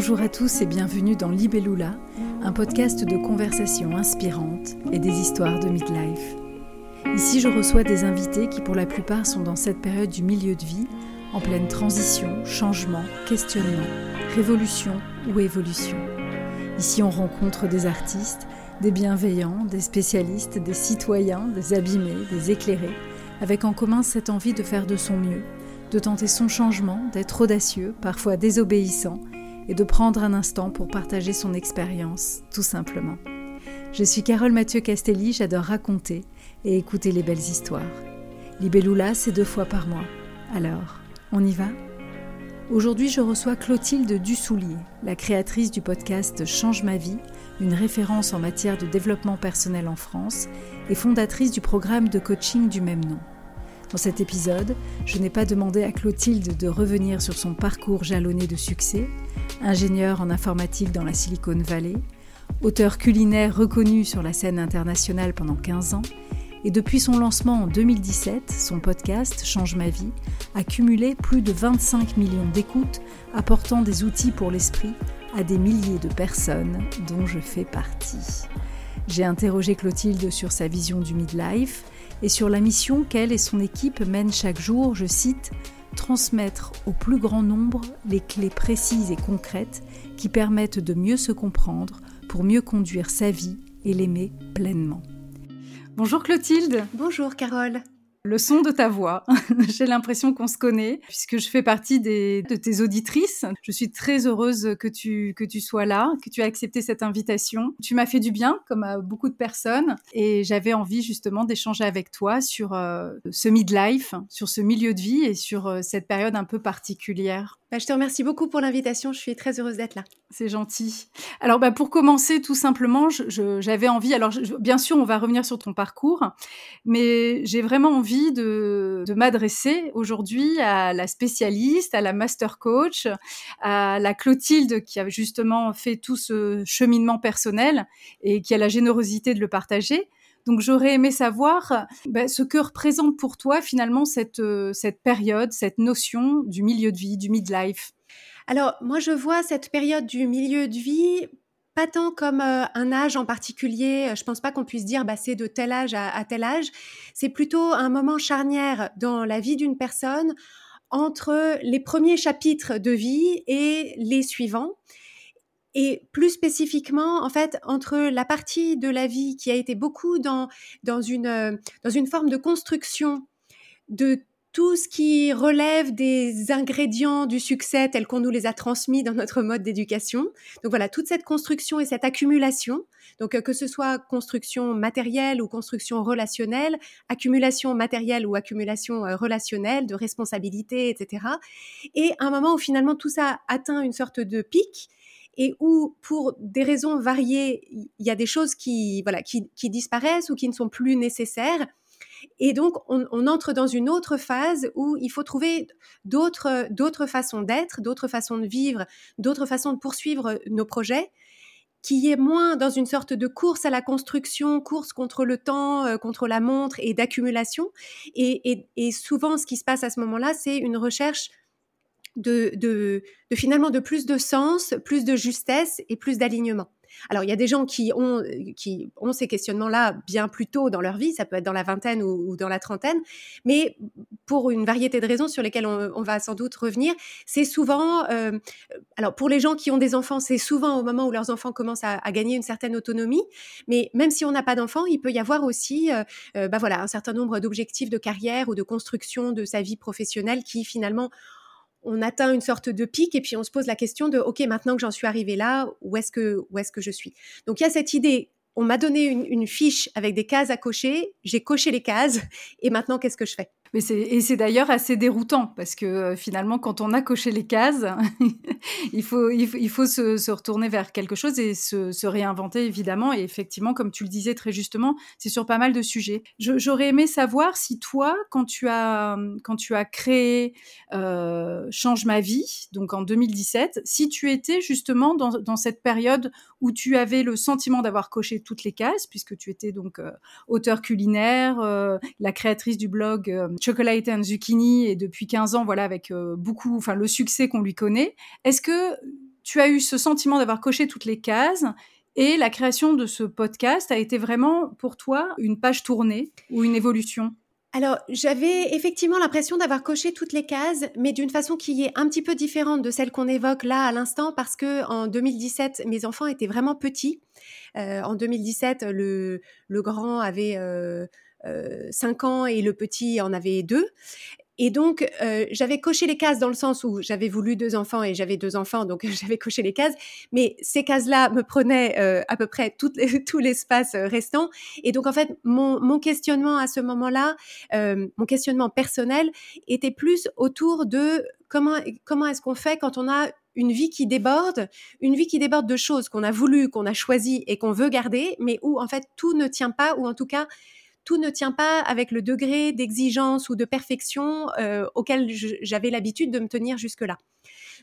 Bonjour à tous et bienvenue dans Libellula, un podcast de conversations inspirantes et des histoires de midlife. Ici, je reçois des invités qui, pour la plupart, sont dans cette période du milieu de vie, en pleine transition, changement, questionnement, révolution ou évolution. Ici, on rencontre des artistes, des bienveillants, des spécialistes, des citoyens, des abîmés, des éclairés, avec en commun cette envie de faire de son mieux, de tenter son changement, d'être audacieux, parfois désobéissant, et de prendre un instant pour partager son expérience, tout simplement. Je suis Carole Mathieu Castelli, j'adore raconter et écouter les belles histoires. Libellula, c'est deux fois par mois. Alors, on y va? Aujourd'hui, je reçois Clotilde Dussoulier, la créatrice du podcast Change ma vie, une référence en matière de développement personnel en France et fondatrice du programme de coaching du même nom. Dans cet épisode, je n'ai pas demandé à Clotilde de revenir sur son parcours jalonné de succès, ingénieure en informatique dans la Silicon Valley, auteur culinaire reconnu sur la scène internationale pendant 15 ans, et depuis son lancement en 2017, son podcast Change ma vie a cumulé plus de 25 millions d'écoutes, apportant des outils pour l'esprit à des milliers de personnes dont je fais partie. J'ai interrogé Clotilde sur sa vision du midlife, et sur la mission qu'elle et son équipe mènent chaque jour, je cite, transmettre au plus grand nombre les clés précises et concrètes qui permettent de mieux se comprendre pour mieux conduire sa vie et l'aimer pleinement. Bonjour Clotilde. Bonjour Carole le son de ta voix. J'ai l'impression qu'on se connaît puisque je fais partie des, de tes auditrices. Je suis très heureuse que tu, que tu sois là, que tu aies accepté cette invitation. Tu m'as fait du bien, comme à beaucoup de personnes, et j'avais envie justement d'échanger avec toi sur euh, ce midlife, sur ce milieu de vie et sur euh, cette période un peu particulière. Bah, je te remercie beaucoup pour l'invitation. Je suis très heureuse d'être là. C'est gentil. Alors, bah, pour commencer, tout simplement, j'avais envie. Alors, bien sûr, on va revenir sur ton parcours, mais j'ai vraiment envie de, de m'adresser aujourd'hui à la spécialiste, à la master coach, à la Clotilde qui a justement fait tout ce cheminement personnel et qui a la générosité de le partager. Donc j'aurais aimé savoir ben, ce que représente pour toi finalement cette, euh, cette période, cette notion du milieu de vie, du midlife? Alors moi je vois cette période du milieu de vie pas tant comme euh, un âge en particulier. Je pense pas qu'on puisse dire bah, c'est de tel âge à tel âge. C'est plutôt un moment charnière dans la vie d'une personne entre les premiers chapitres de vie et les suivants et plus spécifiquement, en fait, entre la partie de la vie qui a été beaucoup dans, dans, une, euh, dans une forme de construction de tout ce qui relève des ingrédients du succès tels qu'on nous les a transmis dans notre mode d'éducation. Donc voilà, toute cette construction et cette accumulation, donc euh, que ce soit construction matérielle ou construction relationnelle, accumulation matérielle ou accumulation euh, relationnelle, de responsabilité, etc. Et un moment où finalement tout ça atteint une sorte de pic et où, pour des raisons variées, il y a des choses qui, disparaissent ou qui ne sont plus nécessaires. Et donc, on, entre dans une autre phase où il faut trouver d'autres, façons d'être, d'autres façons de vivre, d'autres façons de poursuivre nos projets, qui est moins dans une sorte de course à la construction, course contre le temps, euh, contre la montre et d'accumulation. et, souvent, ce qui se passe à ce moment-là, c'est une recherche de, de, finalement de plus de sens, plus de justesse et plus d'alignement. Alors, il y a des gens qui ont, qui ont ces questionnements-là bien plus tôt dans leur vie, ça peut être dans la vingtaine ou, dans la trentaine, mais pour une variété de raisons sur lesquelles on, va sans doute revenir, c'est souvent, euh, alors pour les gens qui ont des enfants, c'est souvent au moment où leurs enfants commencent à, gagner une certaine autonomie, mais même si on n'a pas d'enfants, il peut y avoir aussi, euh, euh, bah voilà, un certain nombre d'objectifs de carrière ou de construction de sa vie professionnelle qui finalement on atteint une sorte de pic et puis on se pose la question de OK, maintenant que j'en suis arrivé là, où est-ce que où est-ce que je suis? Donc il y a cette idée. On m'a donné une fiche avec des cases à cocher. J'ai coché les cases et maintenant qu'est-ce que je fais? Mais c'est, et c'est d'ailleurs assez déroutant parce que euh, finalement, quand on a coché les cases, il faut, il faut, se, se, retourner vers quelque chose et se, se, réinventer évidemment. Et effectivement, comme tu le disais très justement, c'est sur pas mal de sujets. j'aurais aimé savoir si toi, quand tu as, quand tu as créé euh, Change ma vie, donc en 2017, si tu étais justement dans, dans, cette période où tu avais le sentiment d'avoir coché toutes les cases, puisque tu étais donc euh, auteur culinaire, la créatrice du blog Chocolate and Zucchini et depuis 15 ans, voilà, avec euh, beaucoup, enfin, le succès qu'on lui connaît. Est-ce que tu as eu ce sentiment d'avoir coché toutes les cases et la création de ce podcast a été vraiment pour toi une page tournée ou une évolution? Alors, j'avais effectivement l'impression d'avoir coché toutes les cases, mais d'une façon qui est un petit peu différente de celle qu'on évoque là à l'instant, parce que en 2017, mes enfants étaient vraiment petits. Euh, en 2017, le, le grand avait euh, 5 euh, ans et le petit en avait 2. Et donc, euh, j'avais coché les cases dans le sens où j'avais voulu deux enfants et j'avais deux enfants, donc j'avais coché les cases. Mais ces cases-là me prenaient euh, à peu près tout, l'espace restant. Et donc, en fait, mon, questionnement à ce moment-là, mon questionnement personnel, était plus autour de comment, comment est-ce qu'on fait quand on a une vie qui déborde, une vie qui déborde de choses qu'on a voulu, qu'on a choisi et qu'on veut garder, mais où en fait tout ne tient pas, ou en tout cas tout ne tient pas avec le degré d'exigence ou de perfection euh, auquel j'avais l'habitude de me tenir jusque-là.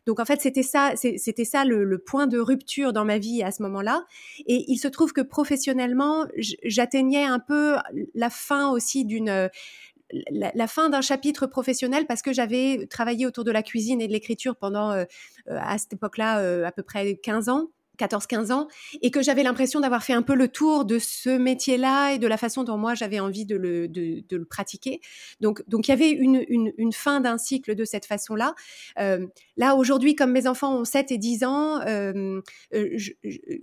Donc en fait, c'était ça, c'était ça le, point de rupture dans ma vie à ce moment-là. Et il se trouve que professionnellement, j'atteignais un peu la fin aussi d'une la, fin d'un chapitre professionnel parce que j'avais travaillé autour de la cuisine et de l'écriture pendant euh, euh, à cette époque-là à peu près 15 ans 14-15 ans et que j'avais l'impression d'avoir fait un peu le tour de ce métier-là et de la façon dont moi j'avais envie de le, pratiquer. Donc, donc il y avait une, une, fin d'un cycle de cette façon-là. Euh, là, aujourd'hui, comme mes enfants ont 7 et 10 ans, euh, euh,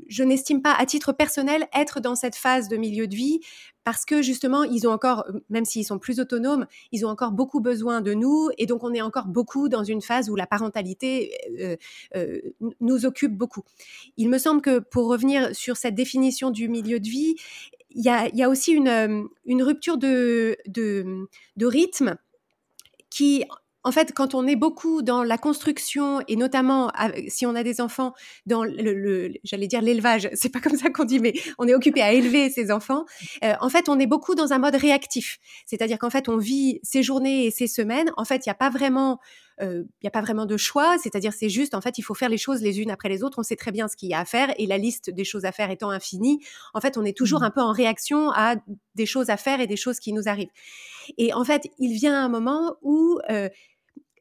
je n'estime pas à titre personnel être dans cette phase de milieu de vie parce que justement, ils ont encore, même s'ils sont plus autonomes, ils ont encore beaucoup besoin de nous, et donc on est encore beaucoup dans une phase où la parentalité euh, euh, nous occupe beaucoup. Il me semble que pour revenir sur cette définition du milieu de vie, il y a, aussi une, rupture de rythme qui en fait, quand on est beaucoup dans la construction et notamment si on a des enfants dans le, j'allais dire l'élevage, c'est pas comme ça qu'on dit, mais on est occupé à élever ses enfants. Euh, en fait, on est beaucoup dans un mode réactif, c'est-à-dire qu'en fait, on vit ses journées et ses semaines. En fait, il n'y a pas vraiment euh, il n'y a pas vraiment de choix, c'est-à-dire c'est juste, en fait, il faut faire les choses les unes après les autres, on sait très bien ce qu'il y a à faire, et la liste des choses à faire étant infinie, en fait, on est toujours mmh. un peu en réaction à des choses à faire et des choses qui nous arrivent. Et en fait, il vient un moment où euh,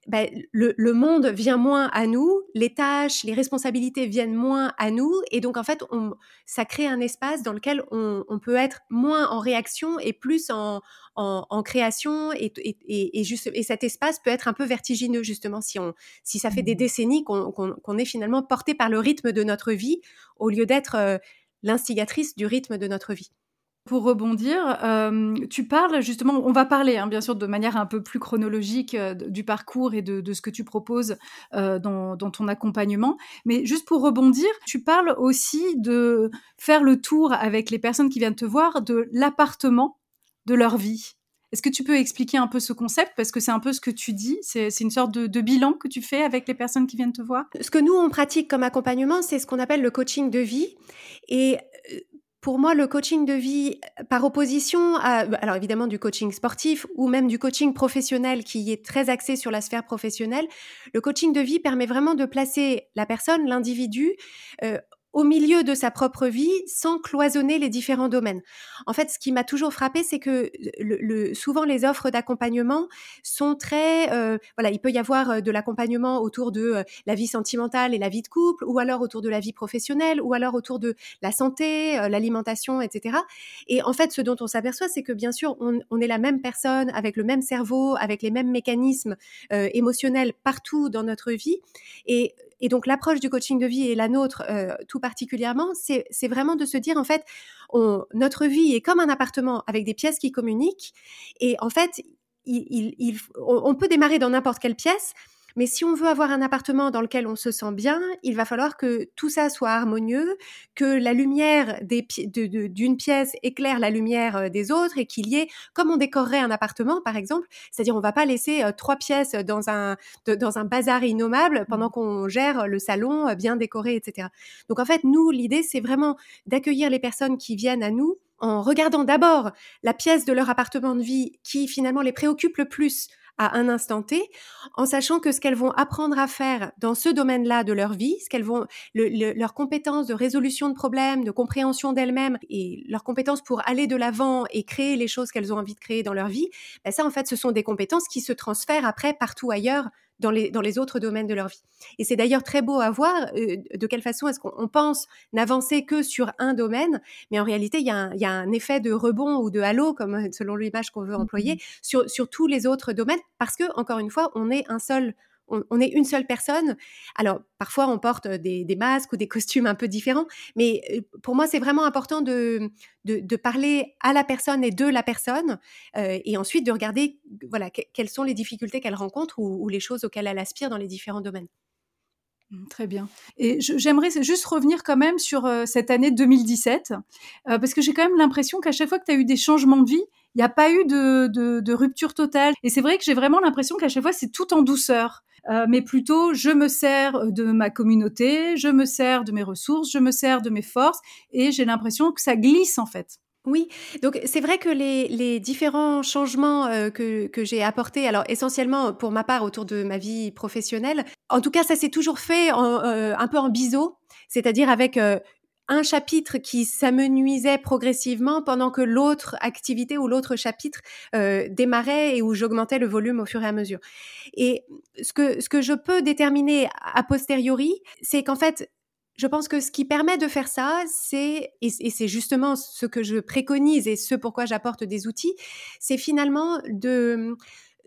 ben, le, monde vient moins à nous, les tâches, les responsabilités viennent moins à nous, et donc en fait, on, ça crée un espace dans lequel on, peut être moins en réaction et plus en, création, et, et, juste, et cet espace peut être un peu vertigineux justement si, on, si ça fait des mmh. décennies qu'on est finalement porté par le rythme de notre vie au lieu d'être euh, l'instigatrice du rythme de notre vie. Pour rebondir, euh, tu parles justement, on va parler hein, bien sûr de manière un peu plus chronologique euh, du parcours et de, ce que tu proposes euh, dans, ton accompagnement, mais juste pour rebondir, tu parles aussi de faire le tour avec les personnes qui viennent te voir de l'appartement de leur vie. Est-ce que tu peux expliquer un peu ce concept? Parce que c'est un peu ce que tu dis, c'est une sorte de, de, bilan que tu fais avec les personnes qui viennent te voir? Ce que nous, on pratique comme accompagnement, c'est ce qu'on appelle le coaching de vie. Et pour moi, le coaching de vie, par opposition à, alors évidemment, du coaching sportif ou même du coaching professionnel qui est très axé sur la sphère professionnelle, le coaching de vie permet vraiment de placer la personne, l'individu, euh, au milieu de sa propre vie sans cloisonner les différents domaines. En fait, ce qui m'a toujours frappé, c'est que le, souvent les offres d'accompagnement sont très, euh, voilà, il peut y avoir euh, de l'accompagnement autour de euh, la vie sentimentale et la vie de couple, ou alors autour de la vie professionnelle, ou alors autour de la santé, l'alimentation, etc. Et en fait, ce dont on s'aperçoit, c'est que bien sûr, on, on, est la même personne avec le même cerveau, avec les mêmes mécanismes émotionnels partout dans notre vie, et et donc l'approche du coaching de vie et la nôtre euh, tout particulièrement, c'est vraiment de se dire en fait, notre vie est comme un appartement avec des pièces qui communiquent. Et en fait, on peut démarrer dans n'importe quelle pièce, mais si on veut avoir un appartement dans lequel on se sent bien, il va falloir que tout ça soit harmonieux, que la lumière d'une pièce éclaire la lumière euh, des autres et qu'il y ait, comme on décorerait un appartement par exemple, c'est-à-dire on va pas laisser euh, trois pièces dans un, dans un bazar innommable pendant mmh. qu'on gère le salon euh, bien décoré, etc. Donc en fait, nous, l'idée, c'est vraiment d'accueillir les personnes qui viennent à nous en regardant d'abord la pièce de leur appartement de vie qui finalement les préoccupe le plus à un instant T, en sachant que ce qu'elles vont apprendre à faire dans ce domaine-là de leur vie, ce qu'elles vont, leurs compétences de résolution de problèmes, de compréhension d'elles-mêmes et leurs compétences pour aller de l'avant et créer les choses qu'elles ont envie de créer dans leur vie, ben ça en fait, ce sont des compétences qui se transfèrent après partout ailleurs dans les, dans les autres domaines de leur vie. Et c'est d'ailleurs très beau à voir euh, de quelle façon est-ce qu'on pense n'avancer que sur un domaine, mais en réalité, il y, a un, il y a un effet de rebond ou de halo, comme selon l'image qu'on veut employer, mm-hmm. sur, sur tous les autres domaines, parce que, encore une fois, on est un seul on, est une seule personne. Alors, parfois, on porte des, masques ou des costumes un peu différents, mais pour moi, c'est vraiment important de, de, parler à la personne et de la personne, et ensuite de regarder voilà, quelles sont les difficultés qu'elle rencontre ou, les choses auxquelles elle aspire dans les différents domaines. Mmh, très bien. Et j'aimerais juste revenir quand même sur cette année 2017, parce que j'ai quand même l'impression qu'à chaque fois que tu as eu des changements de vie, il n'y a pas eu de, rupture totale. Et c'est vrai que j'ai vraiment l'impression qu'à chaque fois, c'est tout en douceur. Euh, mais plutôt je me sers de ma communauté, je me sers de mes ressources, je me sers de mes forces, et j'ai l'impression que ça glisse en fait. Oui, donc c'est vrai que les, différents changements euh, que, j'ai apportés, alors essentiellement pour ma part autour de ma vie professionnelle, en tout cas ça s'est toujours fait en, euh, un peu en biseau, c'est-à-dire avec un chapitre qui s'amenuisait progressivement pendant que l'autre activité ou l'autre chapitre euh, démarrait et où j'augmentais le volume au fur et à mesure. Et ce que, je peux déterminer a posteriori, c'est qu'en fait, je pense que ce qui permet de faire ça, c'est, et, c'est justement ce que je préconise et ce pourquoi j'apporte des outils, c'est finalement de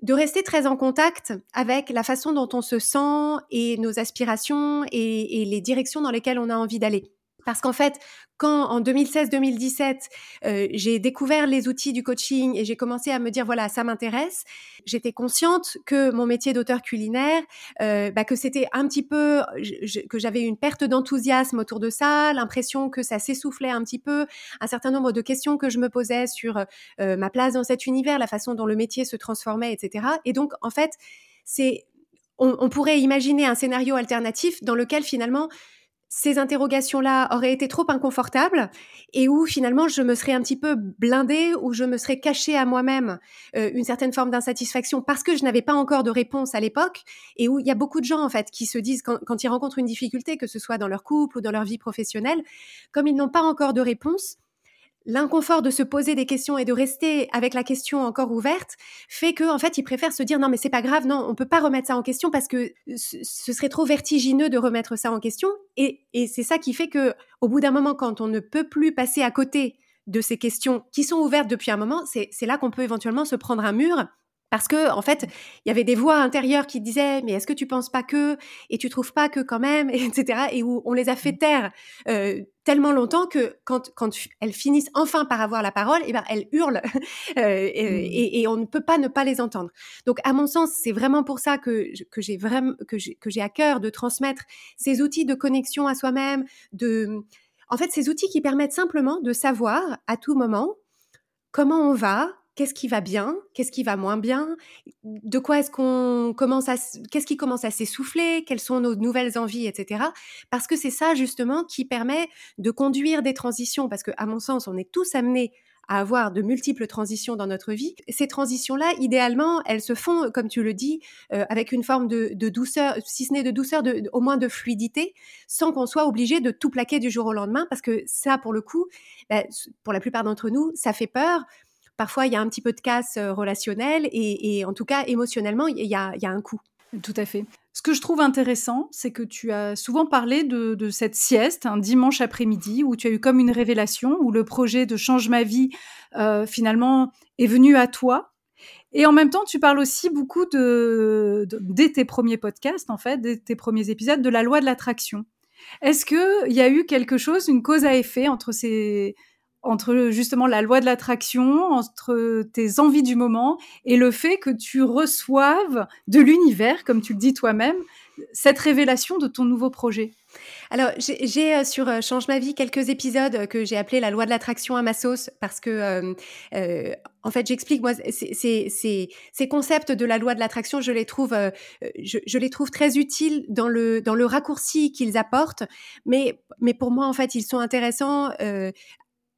rester très en contact avec la façon dont on se sent et nos aspirations et les directions dans lesquelles on a envie d'aller. Parce qu'en fait, quand en 2016-2017, euh, j'ai découvert les outils du coaching et j'ai commencé à me dire, voilà, ça m'intéresse, j'étais consciente que mon métier d'auteur culinaire, euh, bah, que c'était un petit peu, que j'avais une perte d'enthousiasme autour de ça, l'impression que ça s'essoufflait un petit peu, un certain nombre de questions que je me posais sur euh, ma place dans cet univers, la façon dont le métier se transformait, etc. Et donc, en fait, c'est on, pourrait imaginer un scénario alternatif dans lequel finalement ces interrogations-là auraient été trop inconfortables et où finalement je me serais un petit peu blindée ou je me serais cachée à moi-même euh, une certaine forme d'insatisfaction parce que je n'avais pas encore de réponse à l'époque et où il y a beaucoup de gens en fait qui se disent quand, quand ils rencontrent une difficulté, que ce soit dans leur couple ou dans leur vie professionnelle, comme ils n'ont pas encore de réponse, l'inconfort de se poser des questions et de rester avec la question encore ouverte fait que en fait ils préfèrent se dire non mais c'est pas grave non on peut pas remettre ça en question parce que ce serait trop vertigineux de remettre ça en question. Et, et c'est ça qui fait que au bout d'un moment quand on ne peut plus passer à côté de ces questions qui sont ouvertes depuis un moment c'est là qu'on peut éventuellement se prendre un mur parce que, en fait, il y avait des voix intérieures qui disaient, mais est-ce que tu penses pas que, et tu trouves pas que quand même, etc. Et où on les a fait mmh. taire euh, tellement longtemps que quand, quand elles finissent enfin par avoir la parole, et eh ben elles hurlent euh, mmh. et, et, on ne peut pas ne pas les entendre. Donc, à mon sens, c'est vraiment pour ça que, que j'ai vraiment que j'ai à cœur de transmettre ces outils de connexion à soi-même, de, en fait, ces outils qui permettent simplement de savoir à tout moment comment on va, qu'est-ce qui va bien, qu'est-ce qui va moins bien, de quoi est-ce qu'on commence à, qu'est-ce qui commence à s'essouffler, quelles sont nos nouvelles envies, etc. Parce que c'est ça justement qui permet de conduire des transitions, parce que à mon sens, on est tous amenés à avoir de multiples transitions dans notre vie. Ces transitions-là, idéalement, elles se font, comme tu le dis, euh, avec une forme de, douceur, si ce n'est de douceur, au moins de fluidité, sans qu'on soit obligé de tout plaquer du jour au lendemain, parce que ça, pour le coup, bah, pour la plupart d'entre nous, ça fait peur parfois il y a un petit peu de casse euh, relationnelle et, en tout cas émotionnellement, il y a, un coup. Tout à fait. Ce que je trouve intéressant, c'est que tu as souvent parlé de, cette sieste un dimanche après-midi où tu as eu comme une révélation, où le projet de Change ma vie euh, finalement est venu à toi. Et en même temps, tu parles aussi beaucoup de, dès tes premiers podcasts, en fait, dès tes premiers épisodes, de la loi de l'attraction. Est-ce qu'il y a eu quelque chose, une cause à effet entre ces, entre justement la loi de l'attraction, entre tes envies du moment et le fait que tu reçoives de l'univers, comme tu le dis toi-même, cette révélation de ton nouveau projet. Alors, j'ai euh, sur euh, Change ma vie quelques épisodes que j'ai appelé la loi de l'attraction à ma sauce parce que, euh, en fait, j'explique moi ces concepts de la loi de l'attraction, je les trouve, je, les trouve très utiles dans le dans le raccourci qu'ils apportent, mais mais pour moi, en fait, ils sont intéressants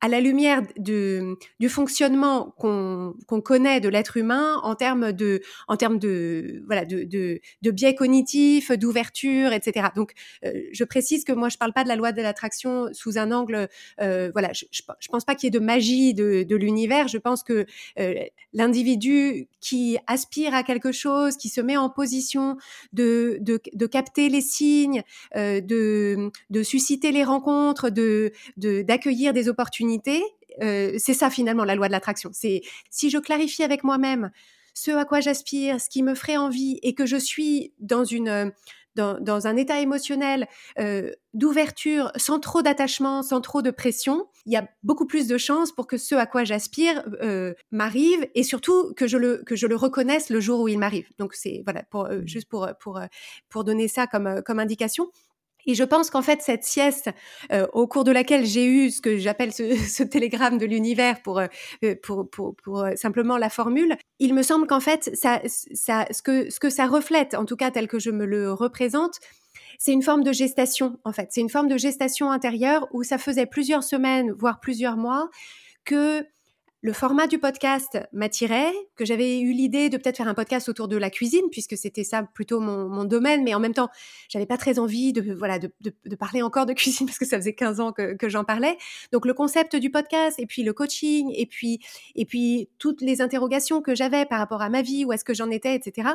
à la lumière de, du fonctionnement qu'on connaît de l'être humain en termes de, en termes de, voilà, de, de, de biais cognitifs, d'ouverture, etc. Donc, euh, je précise que moi, je parle pas de la loi de l'attraction sous un angle, euh, voilà, je, je, pense pas qu'il y ait de magie de, de l'univers. Je pense que euh, l'individu qui aspire à quelque chose, qui se met en position de, de, de capter les signes, de, de susciter les rencontres, de d'accueillir des opportunités euh, c'est ça finalement la loi de l'attraction. C'est si je clarifie avec moi-même ce à quoi j'aspire, ce qui me ferait envie, et que je suis dans une dans, un état émotionnel euh, d'ouverture, sans trop d'attachement, sans trop de pression, il y a beaucoup plus de chances pour que ce à quoi j'aspire euh, m'arrive et surtout que je le que je le reconnaisse le jour où il m'arrive. Donc c'est voilà pour mmh. juste pour pour pour donner ça comme comme indication. Et je pense qu'en fait, cette sieste, euh, au cours de laquelle j'ai eu ce que j'appelle ce, télégramme de l'univers pour, euh, euh, simplement la formule, il me semble qu'en fait, ce, que, ce que ça reflète, en tout cas tel que je me le représente, c'est une forme de gestation, en fait. C'est une forme de gestation intérieure où ça faisait plusieurs semaines, voire plusieurs mois, que le format du podcast m'attirait, que j'avais eu l'idée de peut-être faire un podcast autour de la cuisine, puisque c'était ça plutôt mon, domaine, mais en même temps, j'avais pas très envie de, voilà, de, parler encore de cuisine, parce que ça faisait 15 ans que, j'en parlais. Donc le concept du podcast, et puis le coaching, et puis, et puis toutes les interrogations que j'avais par rapport à ma vie, où est-ce que j'en étais, etc.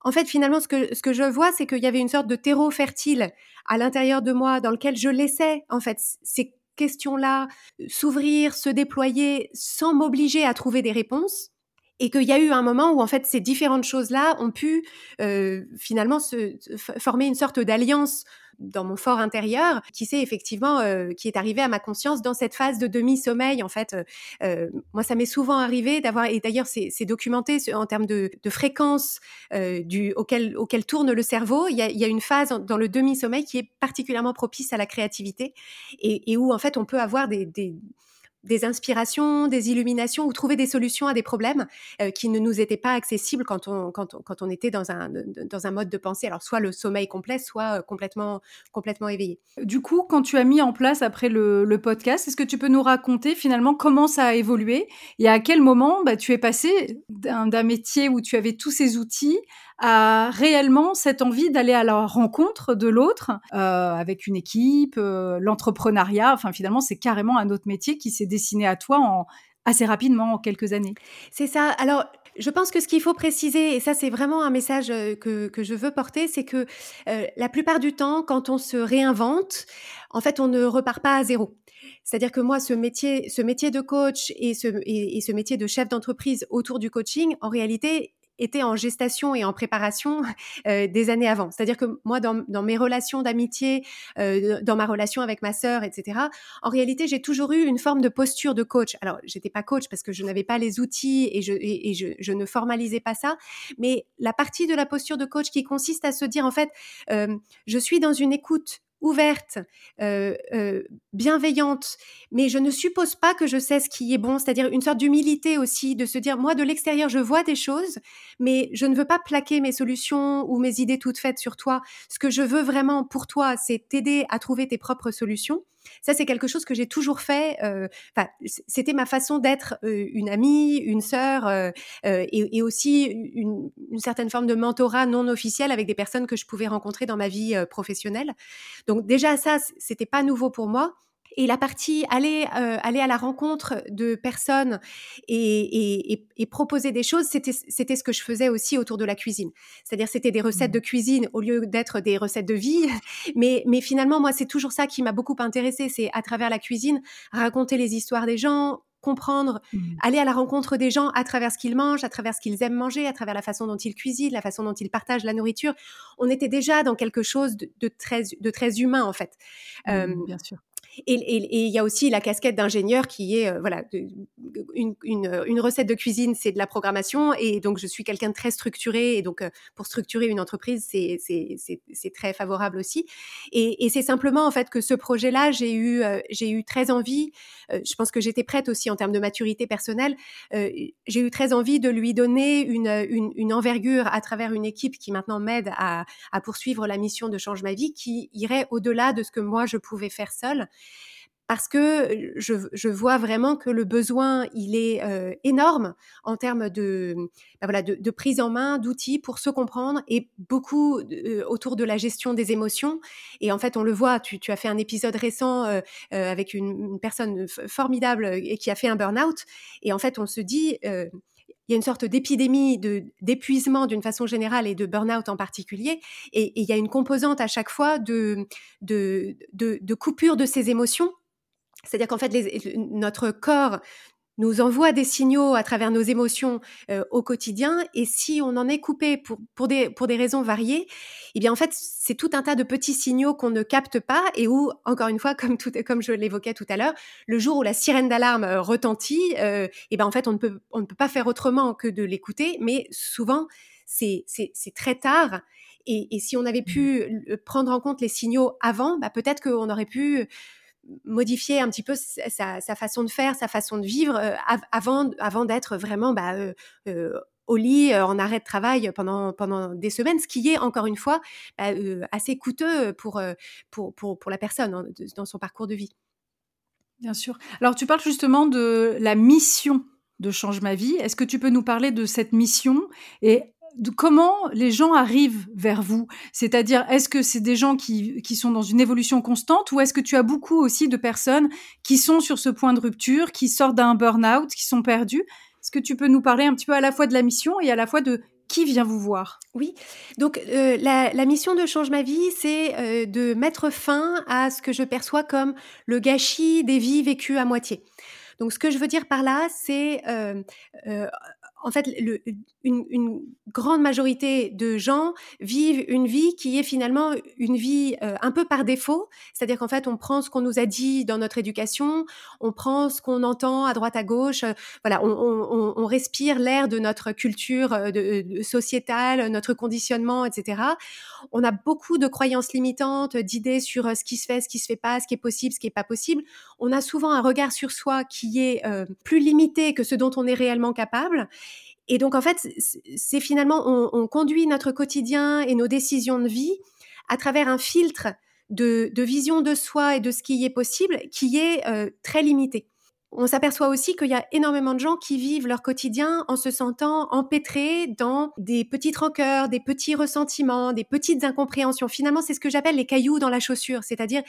En fait, finalement, ce que, ce que je vois, c'est qu'il y avait une sorte de terreau fertile à l'intérieur de moi, dans lequel je laissais, en fait, ces questions-là s'ouvrir, se déployer sans m'obliger à trouver des réponses et qu'il y a eu un moment où en fait ces différentes choses-là ont pu euh, finalement se, former une sorte d'alliance dans mon fort intérieur qui s'est effectivement euh, qui est arrivé à ma conscience dans cette phase de demi-sommeil en fait euh, moi ça m'est souvent arrivé d'avoir et d'ailleurs c'est documenté en termes de, de fréquence du auquel auquel tourne le cerveau il y a, il y a une phase dans le demi-sommeil qui est particulièrement propice à la créativité et, et où en fait on peut avoir des, des des inspirations, des illuminations ou trouver des solutions à des problèmes euh, qui ne nous étaient pas accessibles quand on, quand on, quand on était dans un, dans un mode de pensée. Alors, soit le sommeil complet, soit euh, complètement, complètement éveillé. Du coup, quand tu as mis en place après le, podcast, est-ce que tu peux nous raconter finalement comment ça a évolué et à quel moment bah, tu es passé d'un métier où tu avais tous ces outils a réellement cette envie d'aller à la rencontre de l'autre euh, avec une équipe, euh, l'entrepreneuriat. Enfin, finalement, c'est carrément un autre métier qui s'est dessiné à toi en assez rapidement, en quelques années. C'est ça. Alors, je pense que ce qu'il faut préciser, et ça c'est vraiment un message euh, que, que je veux porter, c'est que la plupart du temps, quand on se réinvente, en fait, on ne repart pas à zéro. C'est-à-dire que moi, ce métier, ce métier de coach et ce, et ce métier de chef d'entreprise autour du coaching, en réalité, était en gestation et en préparation euh, des années avant. C'est-à-dire que moi, dans, dans mes relations d'amitié, euh, dans ma relation avec ma sœur, etc., en réalité, j'ai toujours eu une forme de posture de coach. Alors, j'étais pas coach parce que je n'avais pas les outils et, je, et, je, je, ne formalisais pas ça, mais la partie de la posture de coach qui consiste à se dire, en fait, euh, je suis dans une écoute ouverte, euh, euh, bienveillante, mais je ne suppose pas que je sais ce qui est bon, c'est-à-dire une sorte d'humilité aussi, de se dire, moi de l'extérieur, je vois des choses, mais je ne veux pas plaquer mes solutions ou mes idées toutes faites sur toi. Ce que je veux vraiment pour toi, c'est t'aider à trouver tes propres solutions. Ça, c'est quelque chose que j'ai toujours fait. Euh, c'était ma façon d'être euh, une amie, une sœur, euh, et, et, aussi une, une, certaine forme de mentorat non officiel avec des personnes que je pouvais rencontrer dans ma vie professionnelle. Donc déjà, ça, c'était pas nouveau pour moi. Et la partie aller, euh, aller à la rencontre de personnes et, et, et, proposer des choses, c'était, c'était ce que je faisais aussi autour de la cuisine. C'est-à-dire, c'était des recettes de mmh. cuisine au lieu d'être des recettes de vie. Mais, mais finalement, moi, c'est toujours ça qui m'a beaucoup intéressée. C'est à travers la cuisine, raconter les histoires des gens, comprendre, mmh. aller à la rencontre des gens à travers ce qu'ils mangent, à travers ce qu'ils aiment manger, à travers la façon dont ils cuisinent, la façon dont ils partagent la nourriture. On était déjà dans quelque chose de, de très, de très humain en fait. Mmh, euh, bien sûr. Et il y a aussi la casquette d'ingénieur qui est, euh, voilà, une, recette de cuisine, c'est de la programmation. Et donc, je suis quelqu'un de très structuré. Et donc, euh, pour structurer une entreprise, c'est très favorable aussi. Et, c'est simplement, en fait, que ce projet-là, j'ai eu, euh, j'ai eu très envie, je pense que j'étais prête aussi en termes de maturité personnelle, j'ai eu très envie de lui donner une, une, une, envergure à travers une équipe qui maintenant m'aide à, à poursuivre la mission de Change ma vie, qui irait au-delà de ce que moi, je pouvais faire seule parce que je, vois vraiment que le besoin, il est énorme en termes de, bah voilà, de, prise en main, d'outils pour se comprendre et beaucoup autour de la gestion des émotions. Et en fait, on le voit, tu, as fait un épisode récent avec une, personne formidable et qui a fait un burn-out. Et en fait, on se dit, il y a une sorte d'épidémie d'épuisement d'une façon générale et de burn-out en particulier. Et, il y a une composante à chaque fois de, de, de, de coupure de ces émotions c'est-à-dire qu'en fait, notre corps nous envoie des signaux à travers nos émotions euh, au quotidien, et si on en est coupé pour, pour, des, pour des raisons variées, eh bien en fait, c'est tout un tas de petits signaux qu'on ne capte pas, et où, encore une fois, comme, tout, comme je l'évoquais tout à l'heure, le jour où la sirène d'alarme euh, retentit, euh, eh bien en fait, on ne, peut, on ne peut pas faire autrement que de l'écouter, mais souvent, c'est très tard, et, et, si on avait pu mmh. prendre en compte les signaux avant, bah, peut-être qu'on aurait pu modifier un petit peu sa, façon de faire, sa façon de vivre euh, avant, avant d'être vraiment bah, euh, euh, au lit, en arrêt de travail pendant, pendant des semaines, ce qui est encore une fois bah, assez coûteux pour, pour, pour, la personne hein, dans son parcours de vie. Bien sûr. Alors tu parles justement de la mission de Change ma vie. Est-ce que tu peux nous parler de cette mission et comment les gens arrivent vers vous? C'est-à-dire, est-ce que c'est des gens qui, qui, sont dans une évolution constante ou est-ce que tu as beaucoup aussi de personnes qui sont sur ce point de rupture, qui sortent d'un burn-out, qui sont perdus Est-ce que tu peux nous parler un petit peu à la fois de la mission et à la fois de qui vient vous voir? Oui, donc euh, la, mission de Change ma vie, c'est euh, de mettre fin à ce que je perçois comme le gâchis des vies vécues à moitié. Donc, ce que je veux dire par là, c'est euh, en fait, une, grande majorité de gens vivent une vie qui est finalement une vie euh, un peu par défaut. C'est-à-dire qu'en fait, on prend ce qu'on nous a dit dans notre éducation, on prend ce qu'on entend à droite à gauche. Euh, voilà, on, respire l'air de notre culture euh, sociétale, notre conditionnement, etc. On a beaucoup de croyances limitantes, d'idées sur ce qui se fait, ce qui se fait pas, ce qui est possible, ce qui est pas possible. On a souvent un regard sur soi qui est plus limité que ce dont on est réellement capable. Et donc, en fait, c'est finalement, on, conduit notre quotidien et nos décisions de vie à travers un filtre de, vision de soi et de ce qui est possible qui est euh, très limité. On s'aperçoit aussi qu'il y a énormément de gens qui vivent leur quotidien en se sentant empêtrés dans des petites rancœurs, des petits ressentiments, des petites incompréhensions. Finalement, c'est ce que j'appelle les cailloux dans la chaussure, c'est-à-dire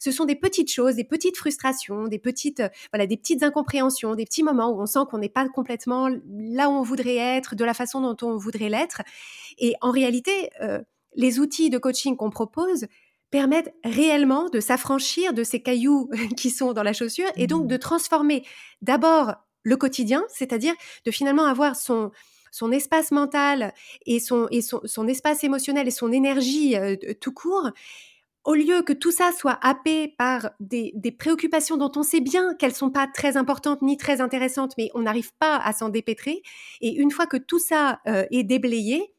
ce sont des petites choses, des petites frustrations, des petites, euh, voilà, des petites incompréhensions, des petits moments où on sent qu'on n'est pas complètement là où on voudrait être, de la façon dont on voudrait l'être. Et en réalité, euh, les outils de coaching qu'on propose permettent réellement de s'affranchir de ces cailloux qui sont dans la chaussure et donc de mmh. transformer d'abord le quotidien, c'est-à-dire de finalement avoir son, son espace mental et son, et son, son espace émotionnel et son énergie euh, tout court au lieu que tout ça soit happé par des, préoccupations dont on sait bien qu'elles sont pas très importantes ni très intéressantes, mais on n'arrive pas à s'en dépêtrer. Et une fois que tout ça euh, est déblayé,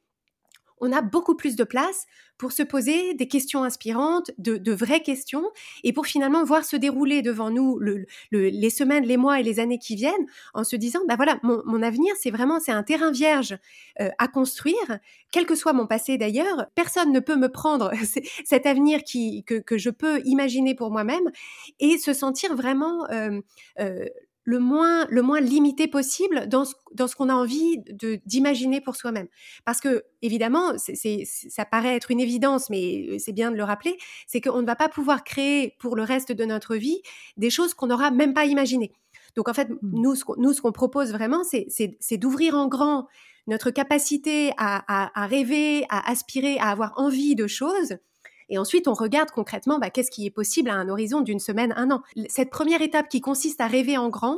on a beaucoup plus de place pour se poser des questions inspirantes, de, vraies questions, et pour finalement voir se dérouler devant nous les semaines, les mois et les années qui viennent, en se disant, bah voilà, mon, avenir, c'est vraiment, c'est un terrain vierge euh, à construire, quel que soit mon passé d'ailleurs, personne ne peut me prendre cet avenir qui, que, je peux imaginer pour moi-même, et se sentir vraiment euh, euh, le moins, le moins limité possible dans ce, dans ce qu'on a envie de, d'imaginer pour soi-même. Parce que, évidemment, c'est, ça paraît être une évidence, mais euh, c'est bien de le rappeler, c'est qu'on ne va pas pouvoir créer pour le reste de notre vie des choses qu'on n'aura même pas imaginées. Donc, en fait, mmh. nous, ce qu'on, nous, ce qu'on propose vraiment, c'est, c'est, d'ouvrir en grand notre capacité à, à, à rêver, à aspirer, à avoir envie de choses et ensuite, on regarde concrètement bah, qu'est-ce qui est possible à un horizon d'une semaine, un an. Cette première étape qui consiste à rêver en grand,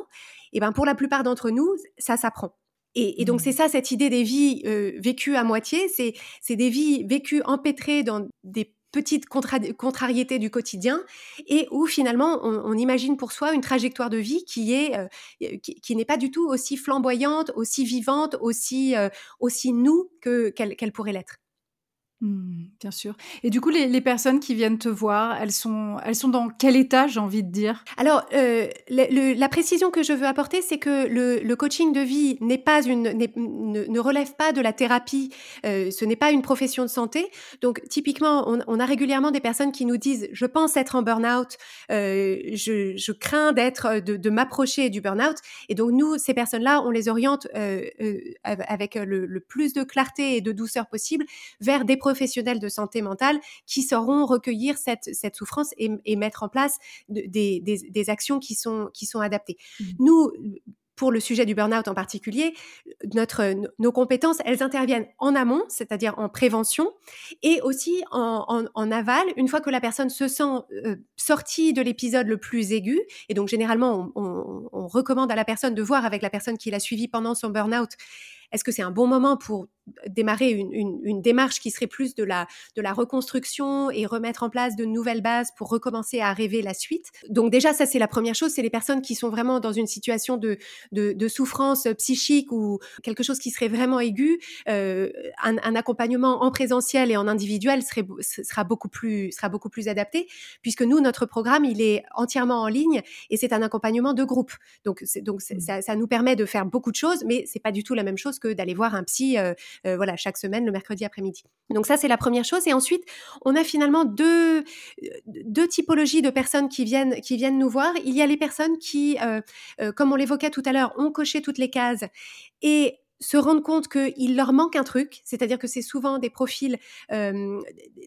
et eh ben pour la plupart d'entre nous, ça s'apprend. Et, donc mmh. c'est ça cette idée des vies euh, vécues à moitié, c'est des vies vécues empêtrées dans des petites contrariétés du quotidien et où finalement on, imagine pour soi une trajectoire de vie qui est euh, qui, n'est pas du tout aussi flamboyante, aussi vivante, aussi euh, aussi nous que qu'elle pourrait l'être. Mmh, bien sûr. Et du coup, les, personnes qui viennent te voir, elles sont, elles sont dans quel état, j'ai envie de dire? Alors, euh, la précision que je veux apporter, c'est que le, coaching de vie ne, relève pas de la thérapie. Euh, ce n'est pas une profession de santé. Donc, typiquement, on, a régulièrement des personnes qui nous disent "Je pense être en burn-out. Euh, je, crains d'être, de, m'approcher du burn-out." Et donc, nous, ces personnes-là, on les oriente avec le, plus de clarté et de douceur possible vers des professionnels de santé mentale qui sauront recueillir cette, cette souffrance et, mettre en place des, des, actions qui sont, qui sont adaptées. Mmh. Nous, pour le sujet du burn-out en particulier, notre, nos compétences, elles interviennent en amont, c'est-à-dire en prévention, et aussi en, en, aval, une fois que la personne se sent euh, sortie de l'épisode le plus aigu. Et donc, généralement, on, on, on, recommande à la personne de voir avec la personne qui l'a suivi pendant son burn-out est-ce que c'est un bon moment pour démarrer une, démarche qui serait plus de la, de la reconstruction et remettre en place de nouvelles bases pour recommencer à rêver la suite Donc déjà, ça c'est la première chose, c'est les personnes qui sont vraiment dans une situation de, de, souffrance psychique ou quelque chose qui serait vraiment aigu. Euh, un, accompagnement en présentiel et en individuel serait, sera, beaucoup plus, sera beaucoup plus adapté, puisque nous, notre programme, il est entièrement en ligne et c'est un accompagnement de groupe. Donc, donc mmh. ça, ça, nous permet de faire beaucoup de choses, mais c'est pas du tout la même chose que d'aller voir un psy, euh, euh, voilà, chaque semaine le mercredi après-midi. Donc ça, c'est la première chose. Et ensuite, on a finalement deux, deux typologies de personnes qui viennent, qui viennent nous voir. Il y a les personnes qui, euh, comme on l'évoquait tout à l'heure, ont coché toutes les cases et se rendre compte qu'il leur manque un truc, c'est-à-dire que c'est souvent des profils, euh,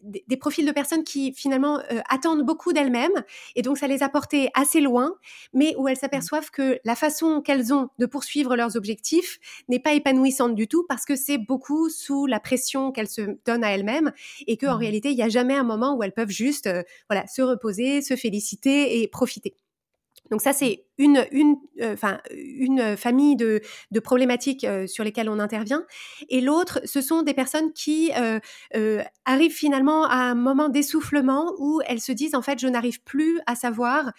des, profils de personnes qui finalement euh, attendent beaucoup d'elles-mêmes, et donc ça les a portées assez loin, mais où elles s'aperçoivent que la façon qu'elles ont de poursuivre leurs objectifs n'est pas épanouissante du tout, parce que c'est beaucoup sous la pression qu'elles se donnent à elles-mêmes, et qu'en mmh. réalité, il n'y a jamais un moment où elles peuvent juste euh, voilà, se reposer, se féliciter et profiter. Donc ça, c'est une, une, euh, une famille de, de problématiques euh, sur lesquelles on intervient. Et l'autre, ce sont des personnes qui euh, arrivent finalement à un moment d'essoufflement où elles se disent, en fait, je n'arrive plus à savoir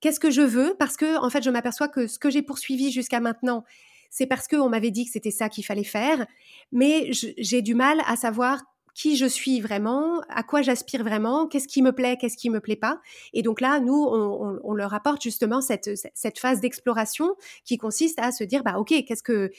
qu'est-ce que je veux parce que, en fait, je m'aperçois que ce que j'ai poursuivi jusqu'à maintenant, c'est parce qu'on m'avait dit que c'était ça qu'il fallait faire, mais j'ai du mal à savoir qui je suis vraiment, à quoi j'aspire vraiment, qu'est-ce qui me plaît, qu'est-ce qui me plaît pas. Et donc là, nous, on, leur apporte justement cette, phase d'exploration qui consiste à se dire, bah ok, qu'est-ce que,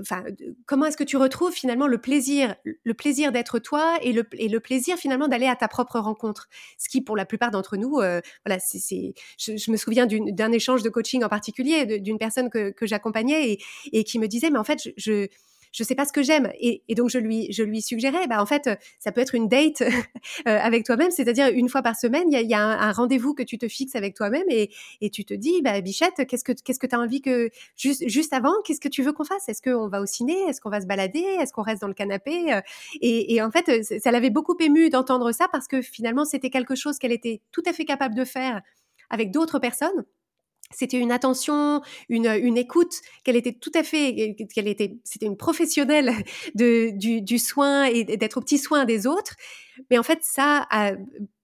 enfin, comment est-ce que tu retrouves finalement le plaisir, le plaisir d'être toi et le, plaisir finalement d'aller à ta propre rencontre? Ce qui, pour la plupart d'entre nous, euh, voilà, c'est, je, me souviens d'un échange de coaching en particulier d'une personne que, j'accompagnais et, qui me disait, mais en fait, je sais pas ce que j'aime. Et, donc, je lui, je lui suggérais, bah, en fait, ça peut être une date euh, avec toi-même, c'est-à-dire une fois par semaine, il y a, un, rendez-vous que tu te fixes avec toi-même et, et tu te dis, bah, Bichette, qu'est-ce que qu'est-ce que tu as envie que, juste, juste avant, qu'est-ce que tu veux qu'on fasse? Est-ce qu'on va au ciné? Est-ce qu'on va se balader? Est-ce qu'on reste dans le canapé? Euh, et, et en fait, ça l'avait beaucoup ému d'entendre ça parce que finalement, c'était quelque chose qu'elle était tout à fait capable de faire avec d'autres personnes c'était une attention, une, une écoute, qu'elle était tout à fait, qu'elle était, c'était une professionnelle de, du, du soin et d'être au petit soin des autres. Mais en fait, ça a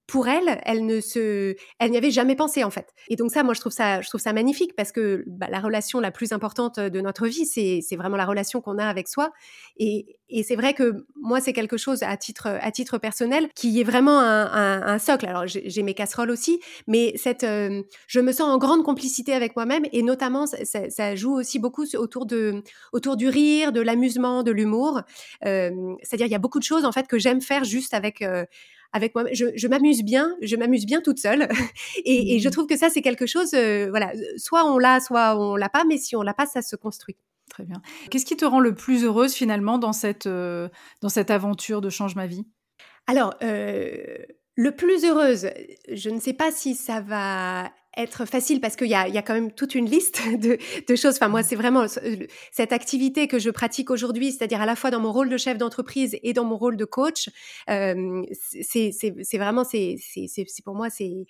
pour elle, elle ne se, elle n'y avait jamais pensé en fait. Et donc ça, moi, je trouve ça, je trouve ça magnifique parce que bah, la relation la plus importante de notre vie, c'est, c'est vraiment la relation qu'on a avec soi. Et, et c'est vrai que moi, c'est quelque chose à titre, à titre personnel qui est vraiment un, un, un socle. Alors j'ai, mes casseroles aussi, mais cette, euh, je me sens en grande complicité avec moi-même et notamment ça, ça, joue aussi beaucoup autour de, autour du rire, de l'amusement, de l'humour. Euh, c'est-à-dire il y a beaucoup de choses en fait que j'aime faire juste avec euh, avec moi. Je, je m'amuse bien, je m'amuse bien toute seule. et, et, je mmh. trouve que ça, c'est quelque chose, euh, voilà, soit on l'a, soit on l'a pas, mais si on l'a pas, ça se construit. Très bien. Qu'est-ce qui te rend le plus heureuse finalement dans cette, euh, dans cette aventure de Change ma vie? Alors, euh, le plus heureuse, je ne sais pas si ça va être facile parce qu'il y a, y a quand même toute une liste de, de choses. Enfin, moi, c'est vraiment cette activité que je pratique aujourd'hui, c'est-à-dire à la fois dans mon rôle de chef d'entreprise et dans mon rôle de coach. Euh, c'est vraiment, c'est pour moi, c'est